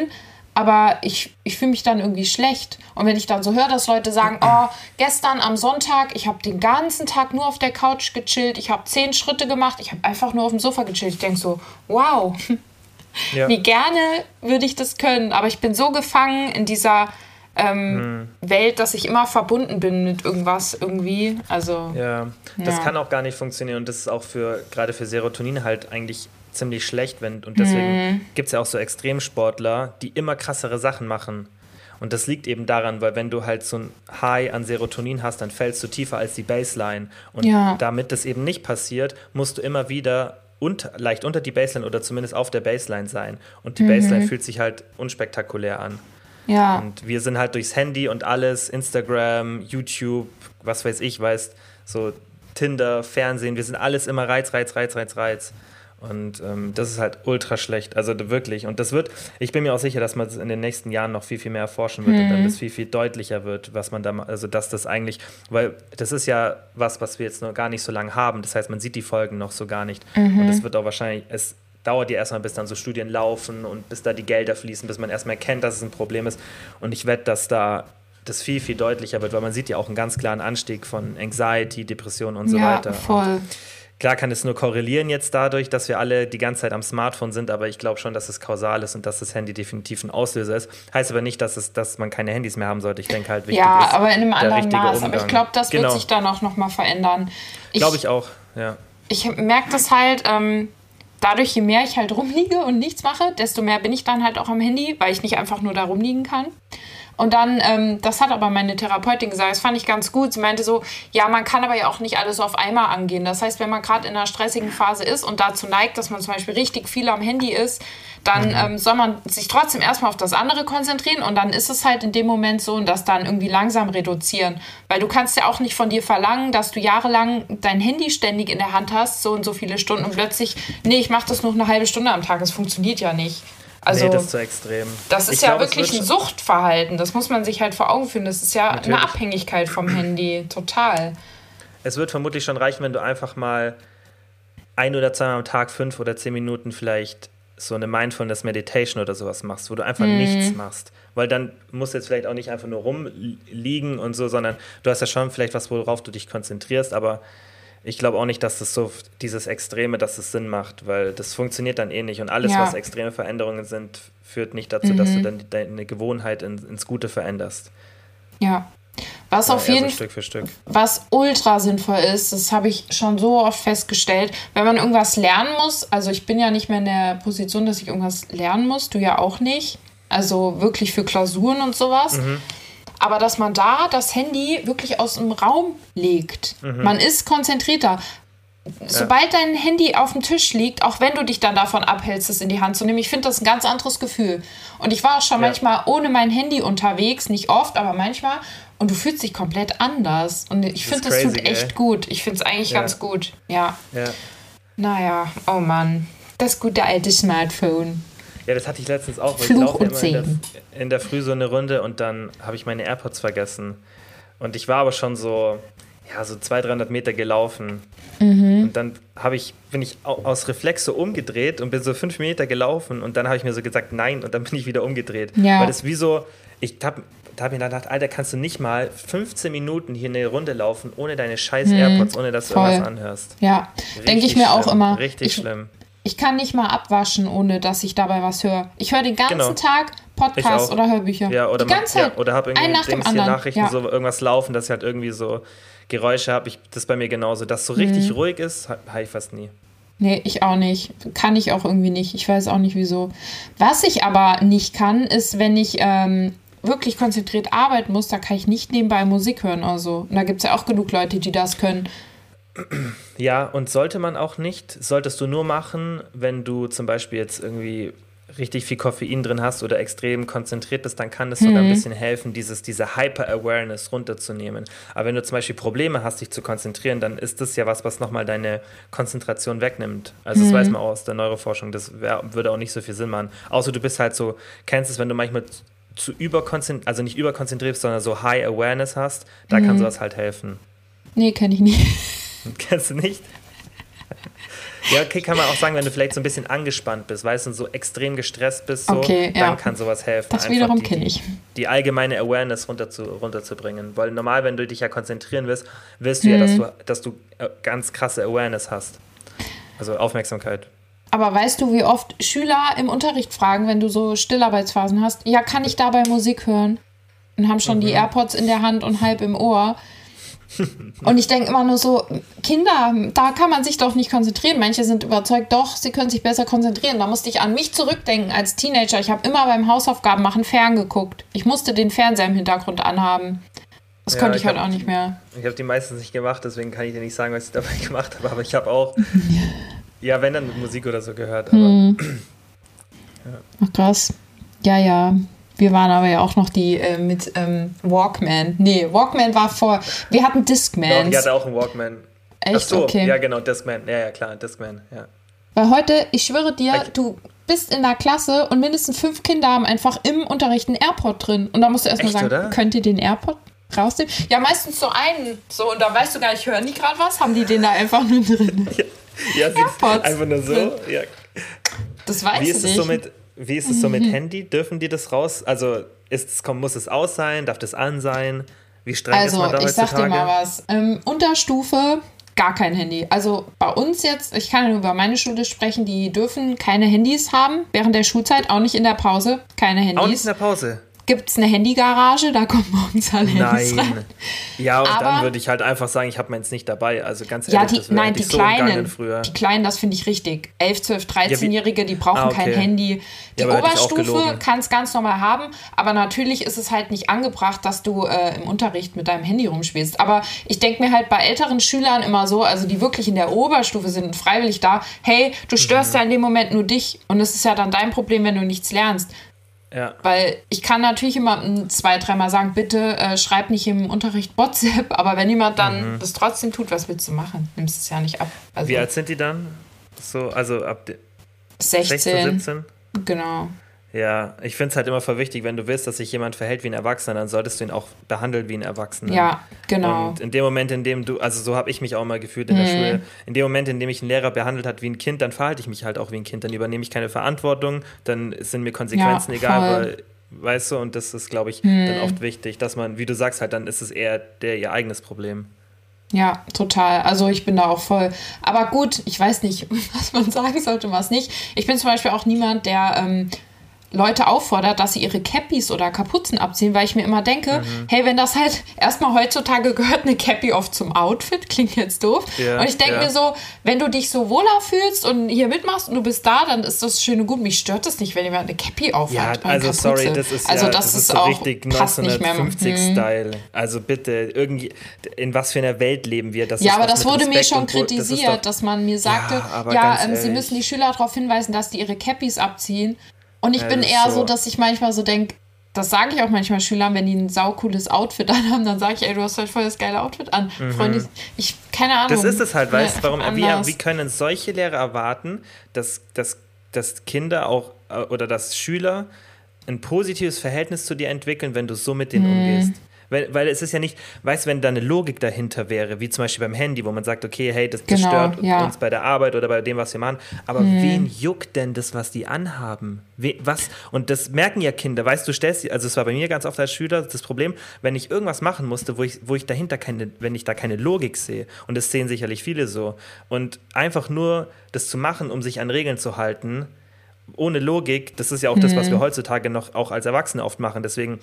Aber ich, ich fühle mich dann irgendwie schlecht. Und wenn ich dann so höre, dass Leute sagen, oh, gestern am Sonntag, ich habe den ganzen Tag nur auf der Couch gechillt, ich habe zehn Schritte gemacht, ich habe einfach nur auf dem Sofa gechillt. Ich denke so, wow, ja. Wie gerne würde ich das können, aber ich bin so gefangen in dieser ähm, hm. Welt, dass ich immer verbunden bin mit irgendwas irgendwie. Also ja, das ja. kann auch gar nicht funktionieren und das ist auch für gerade für Serotonin halt eigentlich ziemlich schlecht, wenn und deswegen hm. gibt es ja auch so Extremsportler, die immer krassere Sachen machen. Und das liegt eben daran, weil wenn du halt so ein High an Serotonin hast, dann fällst du tiefer als die Baseline. Und ja. damit das eben nicht passiert, musst du immer wieder unter, leicht unter die Baseline oder zumindest auf der Baseline sein. Und die mhm. Baseline fühlt sich halt unspektakulär an. Ja. Und wir sind halt durchs Handy und alles, Instagram, YouTube, was weiß ich, weißt, so Tinder, Fernsehen, wir sind alles immer Reiz, Reiz, Reiz, Reiz, Reiz. Und ähm, das ist halt ultra schlecht. Also wirklich. Und das wird, ich bin mir auch sicher, dass man das in den nächsten Jahren noch viel, viel mehr erforschen wird mhm. und dann das viel, viel deutlicher wird, was man da, also dass das eigentlich, weil das ist ja was, was wir jetzt noch gar nicht so lange haben. Das heißt, man sieht die Folgen noch so gar nicht. Mhm. Und es wird auch wahrscheinlich, es dauert ja erstmal, bis dann so Studien laufen und bis da die Gelder fließen, bis man erstmal erkennt, dass es ein Problem ist. Und ich wette, dass da das viel, viel deutlicher wird, weil man sieht ja auch einen ganz klaren Anstieg von Anxiety, Depressionen und so ja, weiter. Voll. Und Klar kann es nur korrelieren jetzt dadurch, dass wir alle die ganze Zeit am Smartphone sind, aber ich glaube schon, dass es kausal ist und dass das Handy definitiv ein Auslöser ist. Heißt aber nicht, dass, es, dass man keine Handys mehr haben sollte. Ich denke halt, wichtig ja, ist aber in einem anderen Maß. Umgang. Aber ich glaube, das genau. wird sich dann auch nochmal verändern. Glaube ich auch, ja. Ich merke das halt, ähm, dadurch, je mehr ich halt rumliege und nichts mache, desto mehr bin ich dann halt auch am Handy, weil ich nicht einfach nur da rumliegen kann. Und dann, ähm, das hat aber meine Therapeutin gesagt, das fand ich ganz gut. Sie meinte so, ja, man kann aber ja auch nicht alles auf einmal angehen. Das heißt, wenn man gerade in einer stressigen Phase ist und dazu neigt, dass man zum Beispiel richtig viel am Handy ist, dann ähm, soll man sich trotzdem erstmal auf das andere konzentrieren und dann ist es halt in dem Moment so und das dann irgendwie langsam reduzieren. Weil du kannst ja auch nicht von dir verlangen, dass du jahrelang dein Handy ständig in der Hand hast, so und so viele Stunden und plötzlich, nee, ich mache das nur eine halbe Stunde am Tag. Das funktioniert ja nicht. Also, nee, das ist zu extrem. Das ist Ich ja glaub, wirklich ein Suchtverhalten. Das muss man sich halt vor Augen führen. Das ist ja Natürlich. eine Abhängigkeit vom Handy. Total. Es wird vermutlich schon reichen, wenn du einfach mal ein oder zweimal am Tag fünf oder zehn Minuten vielleicht so eine Mindfulness Meditation oder sowas machst, wo du einfach Mhm. nichts machst. Weil dann musst du jetzt vielleicht auch nicht einfach nur rumliegen und so, sondern du hast ja schon vielleicht was, worauf du dich konzentrierst, aber ich glaube auch nicht, dass das so dieses Extreme, dass es Sinn macht, weil das funktioniert dann eh nicht. Und alles, Ja. was extreme Veränderungen sind, führt nicht dazu, dass du dann deine Gewohnheit in, ins Gute veränderst. Ja. Was auf Eher jeden so Stück für Stück. was ultra sinnvoll ist, das habe ich schon so oft festgestellt, wenn man irgendwas lernen muss, also ich bin ja nicht mehr in der Position, dass ich irgendwas lernen muss, du ja auch nicht, also wirklich für Klausuren und sowas, aber dass man da das Handy wirklich aus dem Raum legt. Man ist konzentrierter. Sobald dein Handy auf dem Tisch liegt, auch wenn du dich dann davon abhältst, es in die Hand zu nehmen, ich finde das ein ganz anderes Gefühl. Und ich war auch schon Ja. manchmal ohne mein Handy unterwegs, nicht oft, aber manchmal. Und du fühlst dich komplett anders. Und ich finde, das tut echt ey. gut. Ich finde es eigentlich Ja. ganz gut. Ja. Ja. Naja, oh Mann. Das gute alte Smartphone. Ja, das hatte ich letztens auch. weil Fluch ich laufe und immer in der, in der Früh so eine Runde und dann habe ich meine AirPods vergessen. Und ich war aber schon so, ja, so 200, 300 Meter gelaufen. Mhm. Und dann habe ich, bin ich au- aus Reflex so umgedreht und bin so fünf Meter gelaufen und dann habe ich mir so gesagt, nein, und dann bin ich wieder umgedreht. Ja. Weil das wie so, ich habe da hab mir dann gedacht, Alter, kannst du nicht mal 15 Minuten hier eine Runde laufen, ohne deine scheiß AirPods, ohne dass du Mhm. voll. irgendwas anhörst. Ja, denke ich mir auch schlimm, immer. Richtig ich, schlimm. Ich kann nicht mal abwaschen, ohne dass ich dabei was höre. Ich höre den ganzen Genau. Tag Podcasts oder Hörbücher. Ja, oder, Die ja, oder habe irgendwie nach dem Dings anderen. Nachrichten, ja. so irgendwas laufen, dass ich halt irgendwie so Geräusche habe. Das ist bei mir genauso. Dass so Mhm. richtig ruhig ist, ha- habe ich fast nie. Nee, ich auch nicht. Kann ich auch irgendwie nicht. Ich weiß auch nicht wieso. Was ich aber nicht kann, ist, wenn ich ähm, wirklich konzentriert arbeiten muss, da kann ich nicht nebenbei Musik hören oder so. Und da gibt es ja auch genug Leute, die das können. Ja, und sollte man auch nicht, solltest du nur machen, wenn du zum Beispiel jetzt irgendwie richtig viel Koffein drin hast oder extrem konzentriert bist, dann kann das sogar Mhm. ein bisschen helfen, dieses, diese Hyper-Awareness runterzunehmen. Aber wenn du zum Beispiel Probleme hast, dich zu konzentrieren, dann ist das ja was, was nochmal deine Konzentration wegnimmt. Also das Mhm. weiß man auch aus der Neuroforschung, das wär, würde auch nicht so viel Sinn machen. Außer du bist halt so, kennst es, wenn du manchmal zu überkonzentriert, also nicht überkonzentriert bist, sondern so High Awareness hast, da Mhm. kann sowas halt helfen. Nee, kenne ich nicht. Kennst du nicht? Ja, okay, kann man auch sagen, wenn du vielleicht so ein bisschen angespannt bist, weißt du, so extrem gestresst bist, so, Okay, dann ja. kann sowas helfen. Das wiederum die- kenne ich. Die allgemeine Awareness runter zu, runterzubringen. Weil normal, wenn du dich ja konzentrieren willst, willst du ja, dass Mhm. du, dass du äh, ganz krasse Awareness hast. Also Aufmerksamkeit. Aber weißt du, wie oft Schüler im Unterricht fragen, wenn du so Stillarbeitsphasen hast, ja, kann ich dabei Musik hören? Und haben schon die AirPods in der Hand und halb im Ohr. Und ich denke immer nur so, Kinder, da kann man sich doch nicht konzentrieren. Manche sind überzeugt, doch, sie können sich besser konzentrieren. Da musste ich an mich zurückdenken als Teenager. Ich habe immer beim Hausaufgaben machen ferngeguckt. Ich musste den Fernseher im Hintergrund anhaben. Das Ja, konnte ich ich heute hab- auch nicht mehr. Ich habe die meistens nicht gemacht, deswegen kann ich dir nicht sagen, was ich dabei gemacht habe, aber ich habe auch, ja, wenn dann Musik oder so gehört. Aber Hm. Ach krass. Ja, ja. Wir waren aber ja auch noch die äh, mit ähm, Walkman. Nee, Walkman war vor. Wir hatten Doch, Discmans. ich hatte auch einen Walkman. Echt? Ach so, okay. ja genau, Discman. Ja, ja, klar, Discman, ja. Weil heute, ich schwöre dir, Ich- du bist in der Klasse und mindestens fünf Kinder haben einfach im Unterricht einen AirPod drin. Und da musst du erstmal sagen, oder? könnt ihr den AirPod rausnehmen? Ja, meistens so einen. So, und da weißt du gar nicht, hören die gerade was? Haben die den da einfach nur drin? Ja, sie- AirPods. einfach nur so. Ja. Das weiß Wie ich ist es nicht. so mit, wie ist es so mit Mhm. Handy? Dürfen die das raus? Also ist muss es aus sein? Darf das an sein? Wie streng ist Also, man da ich sag dir mal was. Ähm, Unterstufe, gar kein Handy. Also bei uns jetzt, ich kann ja nur über meine Schule sprechen, die dürfen keine Handys haben während der Schulzeit, auch nicht in der Pause, keine Auch nicht Handys. in der Pause. Gibt es eine Handygarage, da kommen morgens alle Handys Nein. rein. Ja, und Aber- dann würde ich halt einfach sagen, ich habe meins nicht dabei. Also ganz Ja, ehrlich, die, das wäre nein, die so Kleinen, früher. die Kleinen, das finde ich richtig. 11, 12, Ja, wie- 13-Jährige, die brauchen Ah, okay. kein Handy. Die Ja, Oberstufe kann es ganz normal haben, aber natürlich ist es halt nicht angebracht, dass du äh, im Unterricht mit deinem Handy rumspielst. Aber ich denke mir halt bei älteren Schülern immer so, also die wirklich in der Oberstufe sind und freiwillig da, hey, du störst Mhm. ja in dem Moment nur dich und es ist ja dann dein Problem, wenn du nichts lernst. Ja. Weil ich kann natürlich jemandem zwei, dreimal sagen, bitte äh, schreib nicht im Unterricht WhatsApp, aber wenn jemand dann das trotzdem tut, was willst du machen? Nimmst es ja nicht ab. Also Mhm. Wie alt sind die dann? So, also ab de- 16, 16, 17? genau. Ja, ich finde es halt immer voll wichtig, wenn du willst, dass sich jemand verhält wie ein Erwachsener, dann solltest du ihn auch behandeln wie ein Erwachsener. Ja, genau. Und in dem Moment, in dem du, also so habe ich mich auch mal gefühlt in Mhm. der Schule, in dem Moment, in dem mich ein Lehrer behandelt hat wie ein Kind, dann verhalte ich mich halt auch wie ein Kind. Dann übernehme ich keine Verantwortung, dann sind mir Konsequenzen Ja, egal, weil, weißt du, und das ist, glaube ich, dann oft wichtig, dass man, wie du sagst, halt, dann ist es eher der ihr eigenes Problem. Ja, total. Also ich bin da auch voll. Aber gut, ich weiß nicht, was man sagen sollte, was nicht. Ich bin zum Beispiel auch niemand, der ähm, Leute auffordert, dass sie ihre Cappies oder Kapuzen abziehen, weil ich mir immer denke, Mhm. hey, wenn das halt erstmal heutzutage gehört eine Cappy oft zum Outfit, klingt jetzt doof. Ja, und ich denke ja. mir so, wenn du dich so wohler fühlst und hier mitmachst und du bist da, dann ist das schön und gut. Mich stört das nicht, wenn jemand eine Cappy aufhat. Ja, also sorry, das ist also ja, das, das ist ist so auch richtig passt nicht mehr. 1950-Style. Also bitte, irgendwie, in was für einer Welt leben wir? Das Ja, aber das wurde mir Respekt schon und Wo- das kritisiert, doch- dass man mir sagte, Ja, ähm, sie müssen die Schüler darauf hinweisen, dass die ihre Cappies abziehen. Und ich bin eher so, dass ich manchmal so denke, das sage ich auch manchmal Schülern, wenn die ein saucooles Outfit anhaben, dann sage ich, ey, du hast halt voll das geile Outfit an. Freunde, ich, keine Ahnung. Mhm. Das ist es halt, weißt du, warum, wie, anders. wie können solche Lehrer erwarten, dass, dass, dass Kinder auch äh, oder dass Schüler ein positives Verhältnis zu dir entwickeln, wenn du so mit denen Mhm. umgehst? Weil, weil es ist ja nicht, weißt du, wenn da eine Logik dahinter wäre, wie zum Beispiel beim Handy, wo man sagt, okay, hey, das, Genau, stört ja. Mhm. uns bei der Arbeit oder bei dem, was wir machen. Aber wen juckt denn das, was die anhaben? We, was? Und das merken ja Kinder, weißt du, stellst also es war bei mir ganz oft als Schüler das Problem, wenn ich irgendwas machen musste, wo ich, wo ich dahinter keine, wenn ich da keine Logik sehe, und das sehen sicherlich viele so, und einfach nur das zu machen, um sich an Regeln zu halten, ohne Logik, das ist ja auch das, Mhm. was wir heutzutage noch auch als Erwachsene oft machen. Deswegen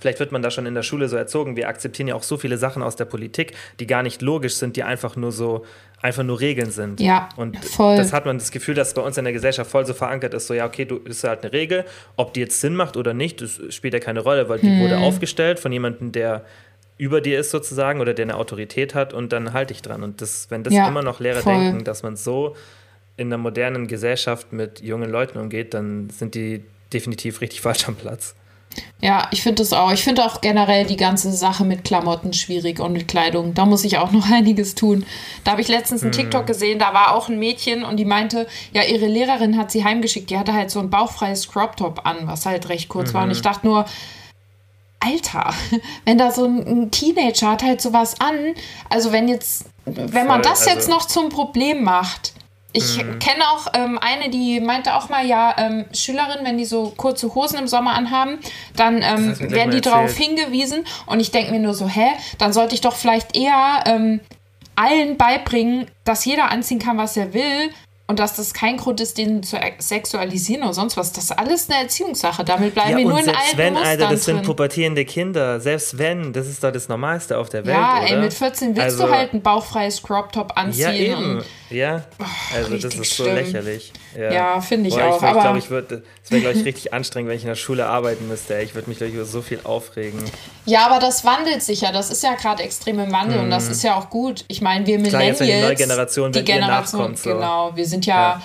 Vielleicht wird man da schon in der Schule so erzogen. Wir akzeptieren ja auch so viele Sachen aus der Politik, die gar nicht logisch sind, die einfach nur so, einfach nur Regeln sind. Ja, und voll. das hat man das Gefühl, dass bei uns in der Gesellschaft voll so verankert ist, so ja, okay, du ist halt eine Regel, ob die jetzt Sinn macht oder nicht, das spielt ja keine Rolle, weil die Hm. wurde aufgestellt von jemandem, der über dir ist sozusagen oder der eine Autorität hat und dann halte ich dran. Und das, wenn das Ja, immer noch Lehrer voll. denken, dass man so in einer modernen Gesellschaft mit jungen Leuten umgeht, dann sind die definitiv richtig falsch am Platz. Ja, ich finde das auch. Ich finde auch generell die ganze Sache mit Klamotten schwierig und mit Kleidung. Da muss ich auch noch einiges tun. Da habe ich letztens einen TikTok gesehen, da war auch ein Mädchen und die meinte, ja, ihre Lehrerin hat sie heimgeschickt. Die hatte halt so ein bauchfreies Crop Top an, was halt recht kurz war. Und ich dachte nur, Alter, wenn da so ein, Teenager hat halt sowas an, also wenn jetzt, wenn man Voll, das jetzt also- noch zum Problem macht. Ich kenne auch ähm, eine, die meinte auch mal, ja, ähm, Schülerinnen, wenn die so kurze Hosen im Sommer anhaben, dann ähm, werden die darauf hingewiesen. Und ich denke mir nur so, hä, dann sollte ich doch vielleicht eher ähm, allen beibringen, dass jeder anziehen kann, was er will. Und dass das kein Grund ist, den zu sexualisieren oder sonst was. Das ist alles eine Erziehungssache. Damit bleiben wir und nur in selbst alten wenn, Mustern Alter, das drin. sind pubertierende Kinder. Selbst wenn, das ist doch das Normalste auf der Welt, ja, oder? ey, mit 14 willst Also- du halt ein bauchfreies Crop Top anziehen. Ja, Ja, also das richtig ist so schlimm. lächerlich. Ja, Ja, finde ich Boah, auch, Ich, ich aber- glaube, ich würde, es wäre, glaube ich, richtig anstrengend, wenn ich in der Schule arbeiten müsste. Ey. Ich würde mich, glaube ich, über so viel aufregen. Ja, aber das wandelt sich ja. Das ist ja gerade extrem im Wandel und das ist ja auch gut. Ich meine, wir Mhm. Klar, Millennials, jetzt, wenn die neue Generation, die Generation, nachkommt, so. genau, wir sind ja, Ja.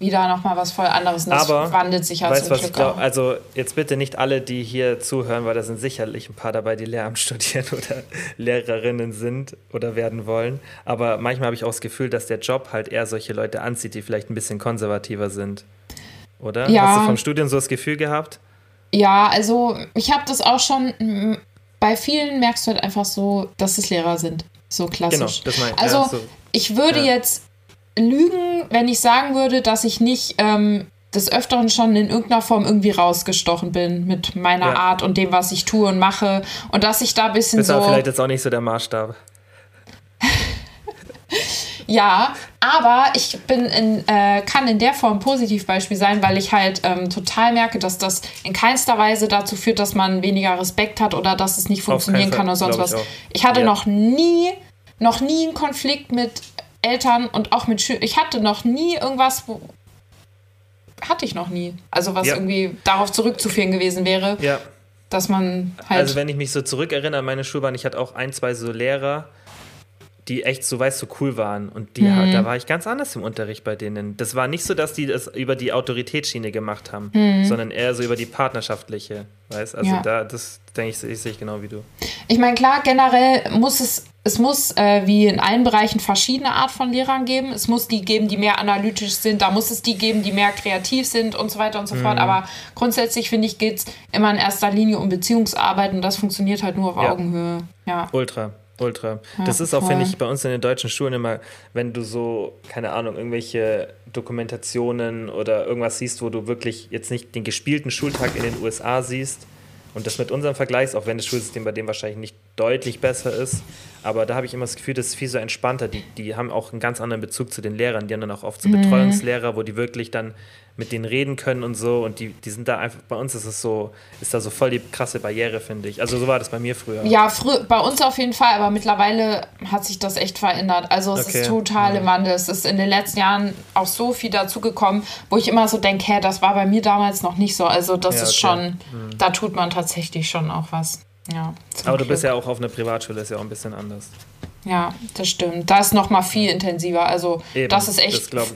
Wieder nochmal was voll anderes und das Aber, wandelt sich ja weißt zum was ich Glück glaube? auch. Also, jetzt bitte nicht alle, die hier zuhören, weil da sind sicherlich ein paar dabei, die Lehramt studieren oder Lehrerinnen sind oder werden wollen. Aber manchmal habe ich auch das Gefühl, dass der Job halt eher solche Leute anzieht, die vielleicht ein bisschen konservativer sind. Oder? Ja. Hast du vom Studium so das Gefühl gehabt? Ja, also ich habe das auch schon, bei vielen merkst du halt einfach so, dass es Lehrer sind. So klassisch. Genau, das meine ich. Also Ja, so. ich würde Ja. jetzt lügen, wenn ich sagen würde, dass ich nicht ähm, des Öfteren schon in irgendeiner Form irgendwie rausgestochen bin mit meiner Ja. Art und dem, was ich tue und mache. Und dass ich da ein bisschen Das so. vielleicht jetzt auch nicht so der Maßstab. Ja, Aber ich bin in, äh, kann in der Form ein Positivbeispiel sein, weil ich halt ähm, total merke, dass das in keinster Weise dazu führt, dass man weniger Respekt hat oder dass es nicht funktionieren kann oder sonst was. auch. Ich hatte Ja. noch nie, noch nie einen Konflikt mit Eltern und auch mit Schülern. Ich hatte noch nie irgendwas, wo. Hatte ich noch nie. Also, was Ja. irgendwie darauf zurückzuführen gewesen wäre, Ja. dass man halt. Also wenn ich mich so zurückerinnere an meine Schulbahn, ich hatte auch ein, zwei so Lehrer, die echt so, weißt du, so cool waren. Und die, Mhm. da war ich ganz anders im Unterricht bei denen. Das war nicht so, dass die das über die Autoritätsschiene gemacht haben, sondern eher so über die partnerschaftliche, weißt Also Mhm. Ja. da, das denke ich, ich sehe ich genau wie du. Ich meine, klar, generell muss es, es muss äh, wie in allen Bereichen verschiedene Art von Lehrern geben. Es muss die geben, die mehr analytisch sind, da muss es die geben, die mehr kreativ sind und so weiter und so fort. Aber grundsätzlich, finde ich, geht es immer in erster Linie um Beziehungsarbeit und das funktioniert halt nur auf Ja. Augenhöhe. Ja. Ultra, ultra. Ja, das ist auch, finde ich, bei uns in den deutschen Schulen immer, wenn du so, keine Ahnung, irgendwelche Dokumentationen oder irgendwas siehst, wo du wirklich jetzt nicht den gespielten Schultag in den USA siehst und das mit unserem vergleichst, auch wenn das Schulsystem bei dem wahrscheinlich nicht deutlich besser ist, aber da habe ich immer das Gefühl, das ist viel so entspannter. Die, die haben auch einen ganz anderen Bezug zu den Lehrern. Die haben dann auch oft so Mhm. Betreuungslehrer, wo die wirklich dann mit denen reden können und so. Und die, die sind da einfach, bei uns ist es so, ist da so voll die krasse Barriere, finde ich. Also so war das bei mir früher. Ja, frü bei uns auf jeden Fall, aber mittlerweile hat sich das echt verändert. Also es Okay. ist total im Wandel. Es ist in den letzten Jahren auch so viel dazugekommen, wo ich immer so denke, hä, das war bei mir damals noch nicht so. Also das Ja, ist okay. schon, da tut man tatsächlich schon auch was. Ja, Aber du bist Glück. ja auch auf einer Privatschule, ist ja auch ein bisschen anders. Ja, das stimmt. Da ist noch mal viel intensiver. Also Eben, das ist das echt, glaub-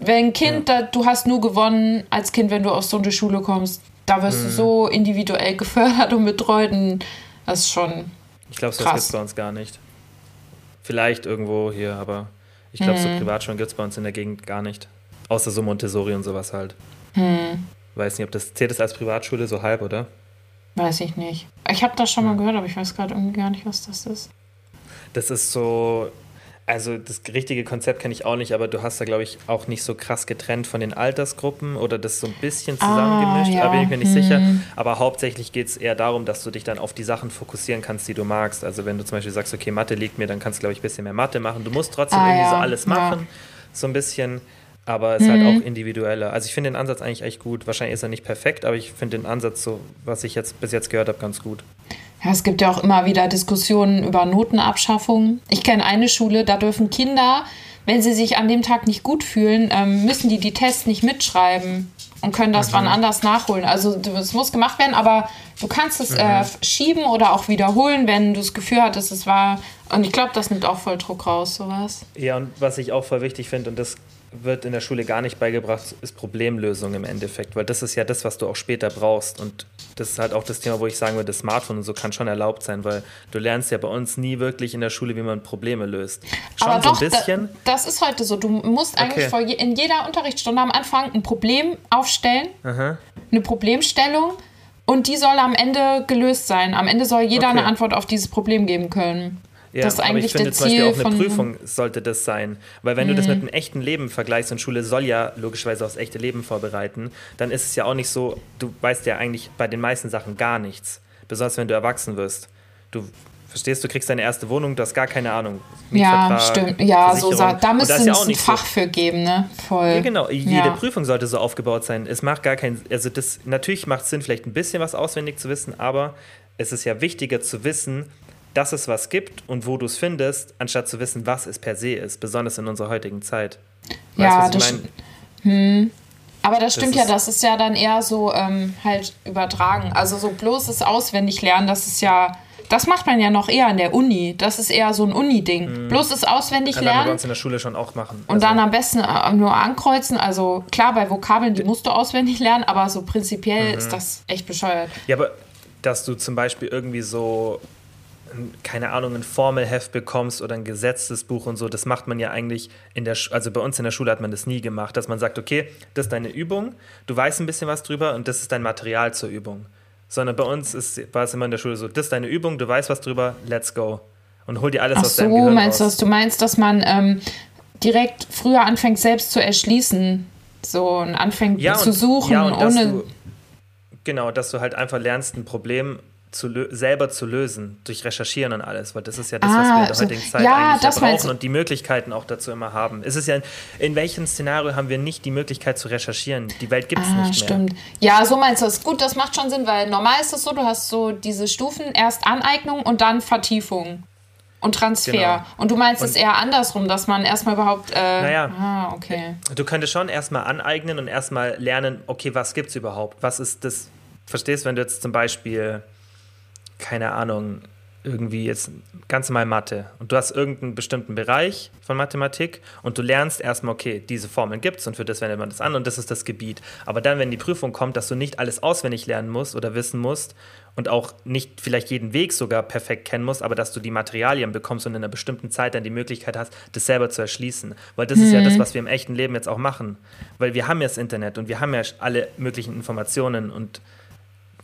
wenn ein Kind, da, du hast nur gewonnen als Kind, wenn du aus so eine Schule kommst, da wirst Mhm. du so individuell gefördert und betreut. Und das ist schon, Ich glaube, so Krass. gibt es bei uns gar nicht. Vielleicht irgendwo hier, aber ich glaube, Mhm. so Privatschulen gibt es bei uns in der Gegend gar nicht. Außer so Montessori und sowas halt. Hm. Weiß nicht, ob das zählt das als Privatschule so halb, oder? Weiß ich nicht. Ich habe das schon mal gehört, aber ich weiß gerade irgendwie gar nicht, was das ist. Das ist so, also das richtige Konzept kenne ich auch nicht, aber du hast da, glaube ich, auch nicht so krass getrennt von den Altersgruppen oder das so ein bisschen zusammengemischt, Ah, ja. da bin ich mir nicht Hm. sicher. Aber hauptsächlich geht es eher darum, dass du dich dann auf die Sachen fokussieren kannst, die du magst. Also wenn du zum Beispiel sagst, okay, Mathe liegt mir, dann kannst du, glaube ich, ein bisschen mehr Mathe machen. Du musst trotzdem Ah, irgendwie so ja. alles Ja. machen, so ein bisschen. Aber es ist halt auch individueller. Also ich finde den Ansatz eigentlich echt gut. Wahrscheinlich ist er nicht perfekt, aber ich finde den Ansatz, so was ich jetzt bis jetzt gehört habe, ganz gut. Ja, es gibt ja auch immer wieder Diskussionen über Notenabschaffung. Ich kenne eine Schule, da dürfen Kinder, wenn sie sich an dem Tag nicht gut fühlen, ähm, müssen die die Tests nicht mitschreiben und können das wann anders nachholen. Also es muss gemacht werden, aber du kannst es äh, schieben oder auch wiederholen, wenn du das Gefühl hattest, es war. Und ich glaube, das nimmt auch voll Druck raus, sowas. Ja, und was ich auch voll wichtig finde, und das wird in der Schule gar nicht beigebracht, ist Problemlösung im Endeffekt, weil das ist ja das, was du auch später brauchst. Und das ist halt auch das Thema, wo ich sagen würde, das Smartphone und so kann schon erlaubt sein, weil du lernst ja bei uns nie wirklich in der Schule, wie man Probleme löst. Schon Aber so doch, ein bisschen. Da, das ist heute so. Du musst eigentlich Okay. je, in jeder Unterrichtsstunde am Anfang ein Problem aufstellen, Aha. eine Problemstellung und die soll am Ende gelöst sein. Am Ende soll jeder Okay. eine Antwort auf dieses Problem geben können. Ja, das ist aber eigentlich ich finde der zum Beispiel Ziel auch eine Mhm. Prüfung sollte das sein. Weil wenn du das mit einem echten Leben vergleichst und Schule soll ja logischerweise aufs echte Leben vorbereiten, dann ist es ja auch nicht so, du weißt ja eigentlich bei den meisten Sachen gar nichts. Besonders wenn du erwachsen wirst. Du verstehst, du kriegst deine erste Wohnung, du hast gar keine Ahnung. Ja, stimmt. Ja, so da müsste ja es auch ein Fach so. für geben, ne? Voll. Ja, genau. Jede Ja. Prüfung sollte so aufgebaut sein. Es macht gar keinen, also das, natürlich macht es Sinn, vielleicht ein bisschen was auswendig zu wissen, aber es ist ja wichtiger zu wissen, dass es was gibt und wo du es findest, anstatt zu wissen, was es per se ist, besonders in unserer heutigen Zeit. Ja, was ich das mein? Aber das stimmt Das ja, das ist ja dann eher so ähm, halt übertragen. Also so bloßes Auswendiglernen, das ist ja, das macht man ja noch eher in der Uni. Das ist eher so ein Uni-Ding. Bloßes Kann man bei Auswendiglernen uns in der Schule schon auch machen. und Also, dann am besten äh, nur ankreuzen. Also klar, bei Vokabeln, die musst du auswendig lernen, aber so prinzipiell Mhm. ist das echt bescheuert. Ja, aber dass du zum Beispiel irgendwie so, keine Ahnung, ein Formelheft bekommst oder ein Gesetzesbuch und so, das macht man ja eigentlich in der, Sch- also bei uns in der Schule hat man das nie gemacht, dass man sagt, okay, das ist deine Übung, du weißt ein bisschen was drüber und das ist dein Material zur Übung. Sondern bei uns ist, war es immer in der Schule so, das ist deine Übung, du weißt was drüber, let's go. Und hol dir alles Ach aus deinem so, Gehirn meinst du raus. das? Du meinst, dass man ähm, direkt früher anfängt, selbst zu erschließen? So und anfängt ja, zu und, suchen, ja, ohne. du, genau, dass du halt einfach lernst, ein Problem zu selber zu lösen, durch Recherchieren und alles, weil das ist ja das, Ah, was wir in der so- heutigen Zeit ja, eigentlich ja brauchen du. und die Möglichkeiten auch dazu immer haben. Es ist ja, in welchem Szenario haben wir nicht die Möglichkeit zu recherchieren? Die Welt gibt es Ah, nicht mehr. stimmt. Ja, so meinst du es. Gut, das macht schon Sinn, weil normal ist es so, du hast so diese Stufen, erst Aneignung und dann Vertiefung und Transfer. Genau. Und du meinst es eher andersrum, dass man erstmal überhaupt. Äh, Naja. Ah, okay. Du könntest schon erstmal aneignen und erstmal lernen, okay, was gibt es überhaupt? Was ist das? Verstehst, wenn du jetzt zum Beispiel, keine Ahnung, irgendwie jetzt ganz normal Mathe und du hast irgendeinen bestimmten Bereich von Mathematik und du lernst erstmal, okay, diese Formeln gibt es und für das wendet man das an und das ist das Gebiet. Aber dann, wenn die Prüfung kommt, dass du nicht alles auswendig lernen musst oder wissen musst und auch nicht vielleicht jeden Weg sogar perfekt kennen musst, aber dass du die Materialien bekommst und in einer bestimmten Zeit dann die Möglichkeit hast, das selber zu erschließen. Weil das ist ja das, was wir im echten Leben jetzt auch machen. Weil wir haben ja das Internet und wir haben ja alle möglichen Informationen und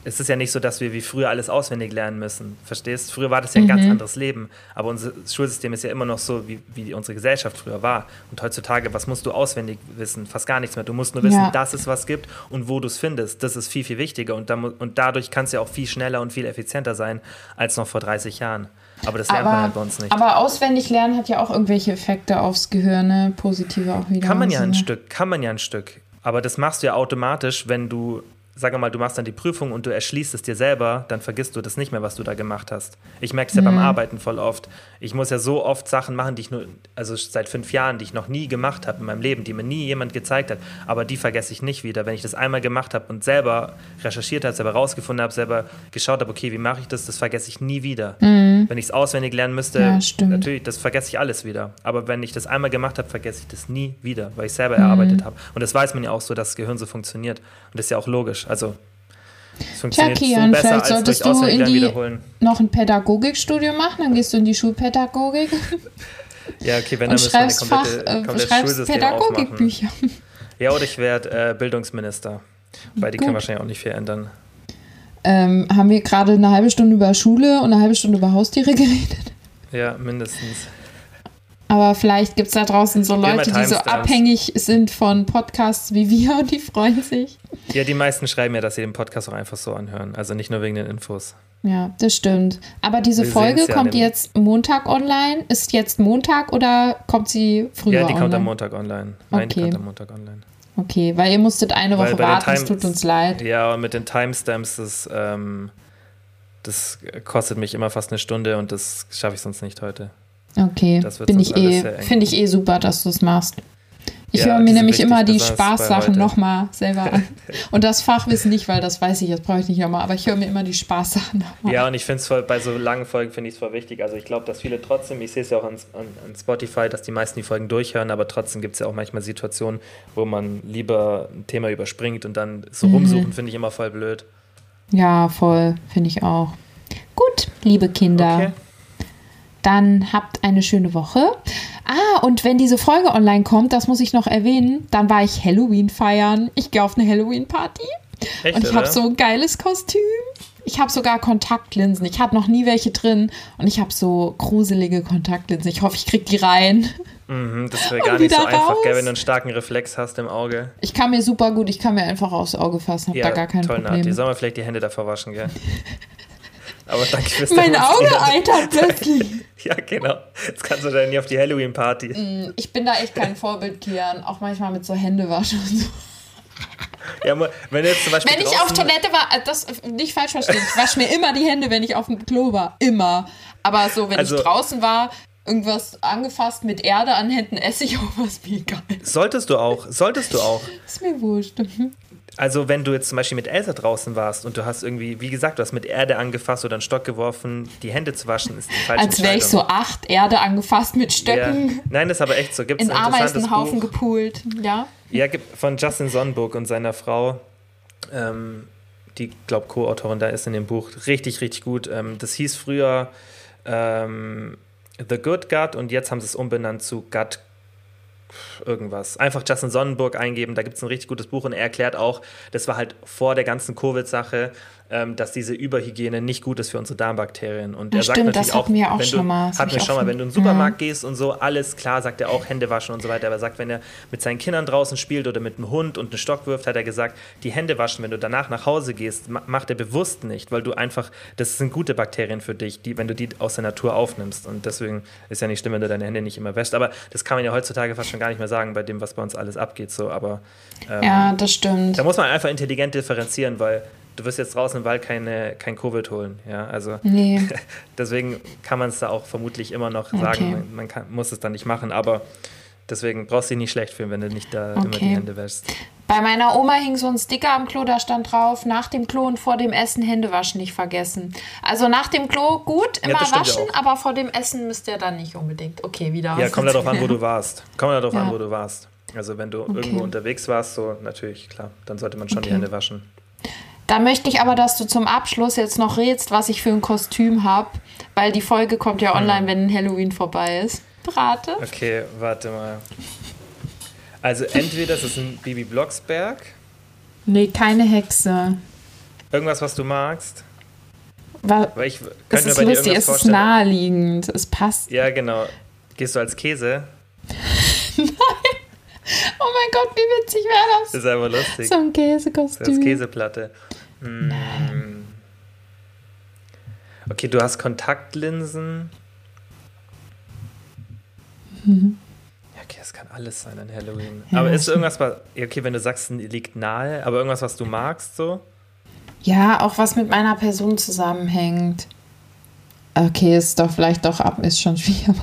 es ist ja nicht so, dass wir wie früher alles auswendig lernen müssen. Verstehst? Früher war das ja ein ganz anderes Leben. Aber unser Schulsystem ist ja immer noch so, wie, wie unsere Gesellschaft früher war. Und heutzutage, was musst du auswendig wissen? Fast gar nichts mehr. Du musst nur wissen, Ja. dass es was gibt und wo du es findest. Das ist viel, viel wichtiger. Und, da, und dadurch kannst du ja auch viel schneller und viel effizienter sein als noch vor 30 Jahren. Aber das lernt man halt bei uns nicht. aber auswendig lernen hat ja auch irgendwelche Effekte aufs Gehirn, ne? Positive auch wieder. Kann man ja ein Ne? Stück, kann man ja ein Stück. Aber das machst du ja automatisch, wenn du, sag mal, du machst dann die Prüfung und du erschließt es dir selber, dann vergisst du das nicht mehr, was du da gemacht hast. Ich merke es ja Mhm. beim Arbeiten voll oft. Ich muss ja so oft Sachen machen, die ich nur, also seit fünf Jahren, die ich noch nie gemacht habe in meinem Leben, die mir nie jemand gezeigt hat. Aber die vergesse ich nicht wieder. Wenn ich das einmal gemacht habe und selber recherchiert habe, selber rausgefunden habe, selber geschaut habe, okay, wie mache ich das, das vergesse ich nie wieder. Wenn ich es auswendig lernen müsste, Mhm. Ja, natürlich, das vergesse ich alles wieder. Aber wenn ich das einmal gemacht habe, vergesse ich das nie wieder, weil ich selber Mhm. erarbeitet habe. Und das weiß man ja auch so, dass das Gehirn so funktioniert. Und das ist ja auch logisch. Also es funktioniert Kian, so besser vielleicht solltest du in die- wiederholen. Noch ein Pädagogikstudium machen, dann gehst du in die Schulpädagogik Ja, okay, wenn dann müssen wir eine schreibst, Fach, komplette, äh, komplettes schreibst. Pädagogikbücher. Ja, oder ich werde äh, Bildungsminister. Weil die Gut. können wahrscheinlich auch nicht viel ändern. Ähm, haben wir gerade eine halbe Stunde über Schule und eine halbe Stunde über Haustiere geredet? Ja, mindestens. Aber vielleicht gibt es da draußen so Leute, die so abhängig sind von Podcasts wie wir und die freuen sich. Ja, die meisten schreiben ja, dass sie den Podcast auch einfach so anhören. Also nicht nur wegen den Infos. Ja, das stimmt. Aber diese Wir Folge ja kommt jetzt Montag online. Ist jetzt Montag oder kommt sie früher ja, die online? kommt am Montag online. Nein, die Okay. kommt am Montag online. Okay, weil ihr musstet eine Woche warten. Es tut uns leid. Ja, und mit den Timestamps, das, ähm, das kostet mich immer fast eine Stunde und das schaffe ich sonst nicht heute. Okay, bin ich eh, finde ich eh super, dass du es machst. Ich Ja, höre mir nämlich immer die Spaßsachen nochmal selber an. Und das Fachwissen nicht, weil das weiß ich, das brauche ich nicht nochmal. Aber ich höre mir immer die Spaßsachen nochmal Ja, und ich finde es voll, bei so langen Folgen finde ich es voll wichtig. Also ich glaube, dass viele trotzdem, ich sehe es ja auch an, an, an Spotify, dass die meisten die Folgen durchhören, aber trotzdem gibt es ja auch manchmal Situationen, wo man lieber ein Thema überspringt und dann so Mhm. rumsuchen, finde ich immer voll blöd. Ja, voll, finde ich auch. Gut, liebe Kinder. Okay. Dann habt eine schöne Woche. Ah, und wenn diese Folge online kommt, das muss ich noch erwähnen, dann war ich Halloween feiern. Ich gehe auf eine Halloween-Party Echt, und ich habe so ein geiles Kostüm. Ich habe sogar Kontaktlinsen. Ich hatte noch nie welche drin und ich habe so gruselige Kontaktlinsen. Ich hoffe, ich krieg die rein. Mhm, das wäre gar nicht so wieder einfach, gell, raus. wenn du einen starken Reflex hast im Auge. Ich kann mir super gut, ich kann mir einfach aufs Auge fassen, habe da gar kein toll, Problem. Nati. Sollen wir vielleicht die Hände davor waschen, gell? Aber danke fürs Mein Auge eitert plötzlich. Ja, genau. Jetzt kannst du dann nie auf die Halloween-Party. Ich bin da echt kein Vorbild, Kian. Auch manchmal mit so Händewaschen und so. Ja, wenn jetzt zum Beispiel Wenn ich auf Toilette war, äh, das nicht falsch verstehen. Ich wasche mir immer die Hände, wenn ich auf dem Klo war. Immer. Aber so, wenn Also- ich draußen war, irgendwas angefasst mit Erde an Händen, esse ich auch was wie geil. Solltest du auch, solltest du auch. Ist mir wurscht. Also wenn du jetzt zum Beispiel mit Elsa draußen warst und du hast irgendwie, wie gesagt, du hast mit Erde angefasst oder einen Stock geworfen, die Hände zu waschen, ist die falsche Als wäre ich so acht Erde angefasst mit Ja. Stöcken. Nein, das ist aber echt so. Gibt es In Ameisenhaufen Buch? gepoolt. Ja. Ja, von Justin Sonnenburg und seiner Frau, ähm, die, glaube Co-Autorin da ist in dem Buch. Richtig, richtig gut. Ähm, das hieß früher ähm, The Good Gut und jetzt haben sie es umbenannt zu Gut irgendwas. Einfach Justin Sonnenburg eingeben, da gibt es ein richtig gutes Buch und er erklärt auch, das war halt vor der ganzen Covid-Sache, ähm, dass diese Überhygiene nicht gut ist für unsere Darmbakterien. Und Ja, er sagt stimmt, natürlich das auch, hatten wir auch schon du, mal. Hatten wir schon mal, wenn du in den Supermarkt gehst und so, alles klar, sagt er auch Hände waschen und so weiter. Aber er sagt, wenn er mit seinen Kindern draußen spielt oder mit einem Hund und einen Stock wirft, hat er gesagt, die Hände waschen, wenn du danach nach Hause gehst, ma- macht er bewusst nicht, weil du einfach, das sind gute Bakterien für dich, die, wenn du die aus der Natur aufnimmst. Und deswegen ist ja nicht schlimm, wenn du deine Hände nicht immer wäschst. Aber das kann man ja heutzutage fast schon gar nicht mehr sagen, bei dem, was bei uns alles abgeht. So. Aber ähm, Ja, das stimmt. da muss man einfach intelligent differenzieren, weil du wirst jetzt draußen im Wald keine, kein Covid holen. Ja, also Nee. deswegen kann man es da auch vermutlich immer noch Okay. sagen, man, man kann, muss es dann nicht machen, aber deswegen brauchst du dich nicht schlecht fühlen, wenn du nicht da immer die Okay. Hände wäschst. Bei meiner Oma hing so ein Sticker am Klo, da stand drauf, nach dem Klo und vor dem Essen Hände waschen nicht vergessen. Also nach dem Klo gut, immer ja waschen, auch. aber vor dem Essen müsst ihr dann nicht unbedingt. Okay, wieder. Ja, kommt darauf an, wo du warst. Kommt darauf Ja. an, wo du warst. Also wenn du irgendwo unterwegs warst, so natürlich, klar, dann sollte man schon die Okay. Hände waschen. Da möchte ich aber, dass du zum Abschluss jetzt noch rätst, was ich für ein Kostüm habe, weil die Folge kommt ja online, wenn Halloween vorbei ist. Rate. Okay, warte mal. Also entweder ist es ein Bibi Blocksberg, Nee, keine Hexe. irgendwas, was du magst. Wa- Weil ich Es ist bei dir lustig, es ist naheliegend, es passt. Ja, genau. Gehst du als Käse? Oh mein Gott, wie witzig wäre Das das? ist einfach lustig. So ein Als Käsekostüm. Mm. Okay, du hast Kontaktlinsen. Ja, okay, das kann alles sein an Halloween. Ja, aber ist irgendwas, was, okay, wenn du sagst, liegt nahe, aber irgendwas, was du magst, so? Ja, auch was mit meiner Person zusammenhängt. Okay, ist doch vielleicht doch ab, ist schon schwierig.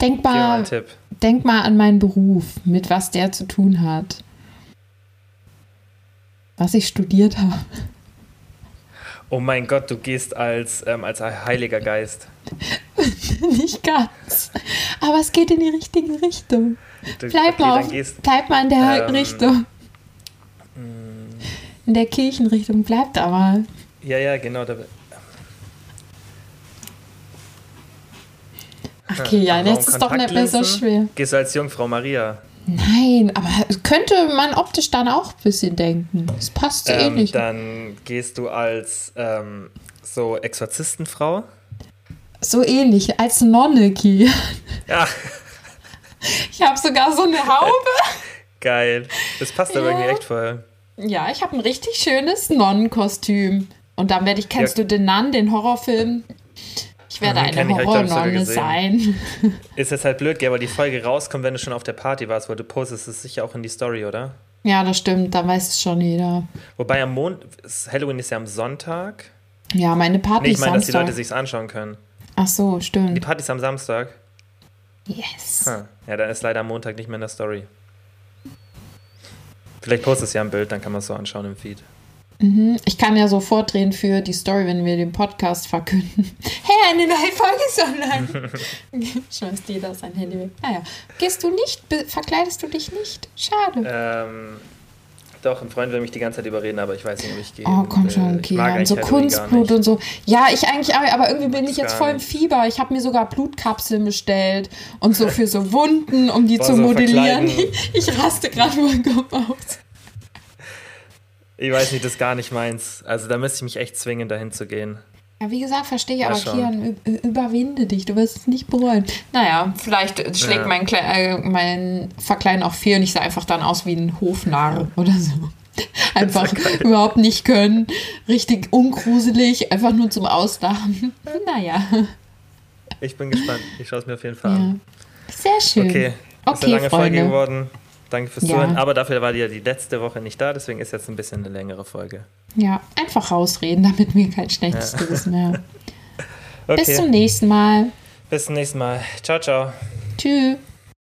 Denk mal mal, denk mal an meinen Beruf, mit was der zu tun hat. Was ich studiert habe. Oh mein Gott, du gehst als, ähm, als Heiliger Geist. Nicht ganz. Aber es geht in die richtige Richtung. Du, Bleib okay, mal, auf, gehst, bleib mal in der Ähm, Richtung. In der Kirchenrichtung, bleib da mal. ja, ja, genau. Da, Okay, ja, jetzt ist doch nicht mehr so schwer. Gehst du als Jungfrau Maria? Nein, aber könnte man optisch dann auch ein bisschen denken. Es passt eh Ähm, nicht. dann gehst du als ähm, so Exorzistenfrau. So ähnlich, als Nonne, Ki. Ja, Ich habe sogar so eine Haube. geil. Das passt aber Ja. irgendwie echt voll. Ja, ich habe ein richtig schönes Nonnenkostüm. Und dann werde ich, kennst Ja. du den Nun, den Horrorfilm? Ich werde Mhm, eine ich, ich, ich, Horrornonne sein. Ist jetzt halt blöd, gell, weil die Folge rauskommt, wenn du schon auf der Party warst, weil du postest es sicher auch in die Story, oder? Ja, das stimmt, da weiß es schon jeder. Wobei am Mond, Halloween ist ja am Sonntag. Ja, meine Party Nee, ich ist meine, dass die Samstag. Leute sich's anschauen können. Ach so, Die stimmt. Party ist am Samstag. Yes. Hm. Ja, dann ist leider am Montag nicht mehr in der Story. Vielleicht postest du ja ein Bild, dann kann man es so anschauen im Feed. Mhm. Ich kann ja so vordrehen für die Story, wenn wir den Podcast verkünden. Hey, eine neue Folge ist online. Schmeißt jeder sein Handy weg. Naja, gehst du nicht? Verkleidest du dich nicht? Schade. Ähm, doch, ein Freund will mich die ganze Zeit überreden, aber ich weiß nicht, ob ich gehe. Oh, komm schon, ich okay. eigentlich So gar Kunstblut und so. Ja, ich eigentlich aber irgendwie bin ich jetzt voll im. Fieber. Ich habe mir sogar Blutkapseln bestellt und so für so Wunden, um die Boah, zu so modellieren. verkleiden. Ich raste gerade vollkommen aus. Ich weiß nicht, das ist gar nicht meins. Also da müsste ich mich echt zwingen, dahin zu gehen. Ja, wie gesagt, verstehe ich, Mal aber schauen. Kian, überwinde dich, du wirst es nicht bereuen. Naja, vielleicht schlägt Ja. mein, Kle äh, mein Verkleiden auch fehl und ich sehe einfach dann aus wie ein Hofnarr oder so. Einfach überhaupt nicht können, richtig ungruselig, einfach nur zum Auslachen. Naja, Ich bin gespannt. Ich schaue es mir auf jeden Fall ja. an. Sehr schön. Okay, ist Okay, eine lange Folge Freunde. geworden. Danke fürs Ja. Zuhören. Aber dafür war die ja die letzte Woche nicht da, deswegen ist jetzt ein bisschen eine längere Folge. Ja, einfach rausreden, damit wir kein schlechtes Gewissen mehr haben. Okay, Bis zum nächsten Mal. bis zum nächsten Mal. Ciao, ciao. Tschüss.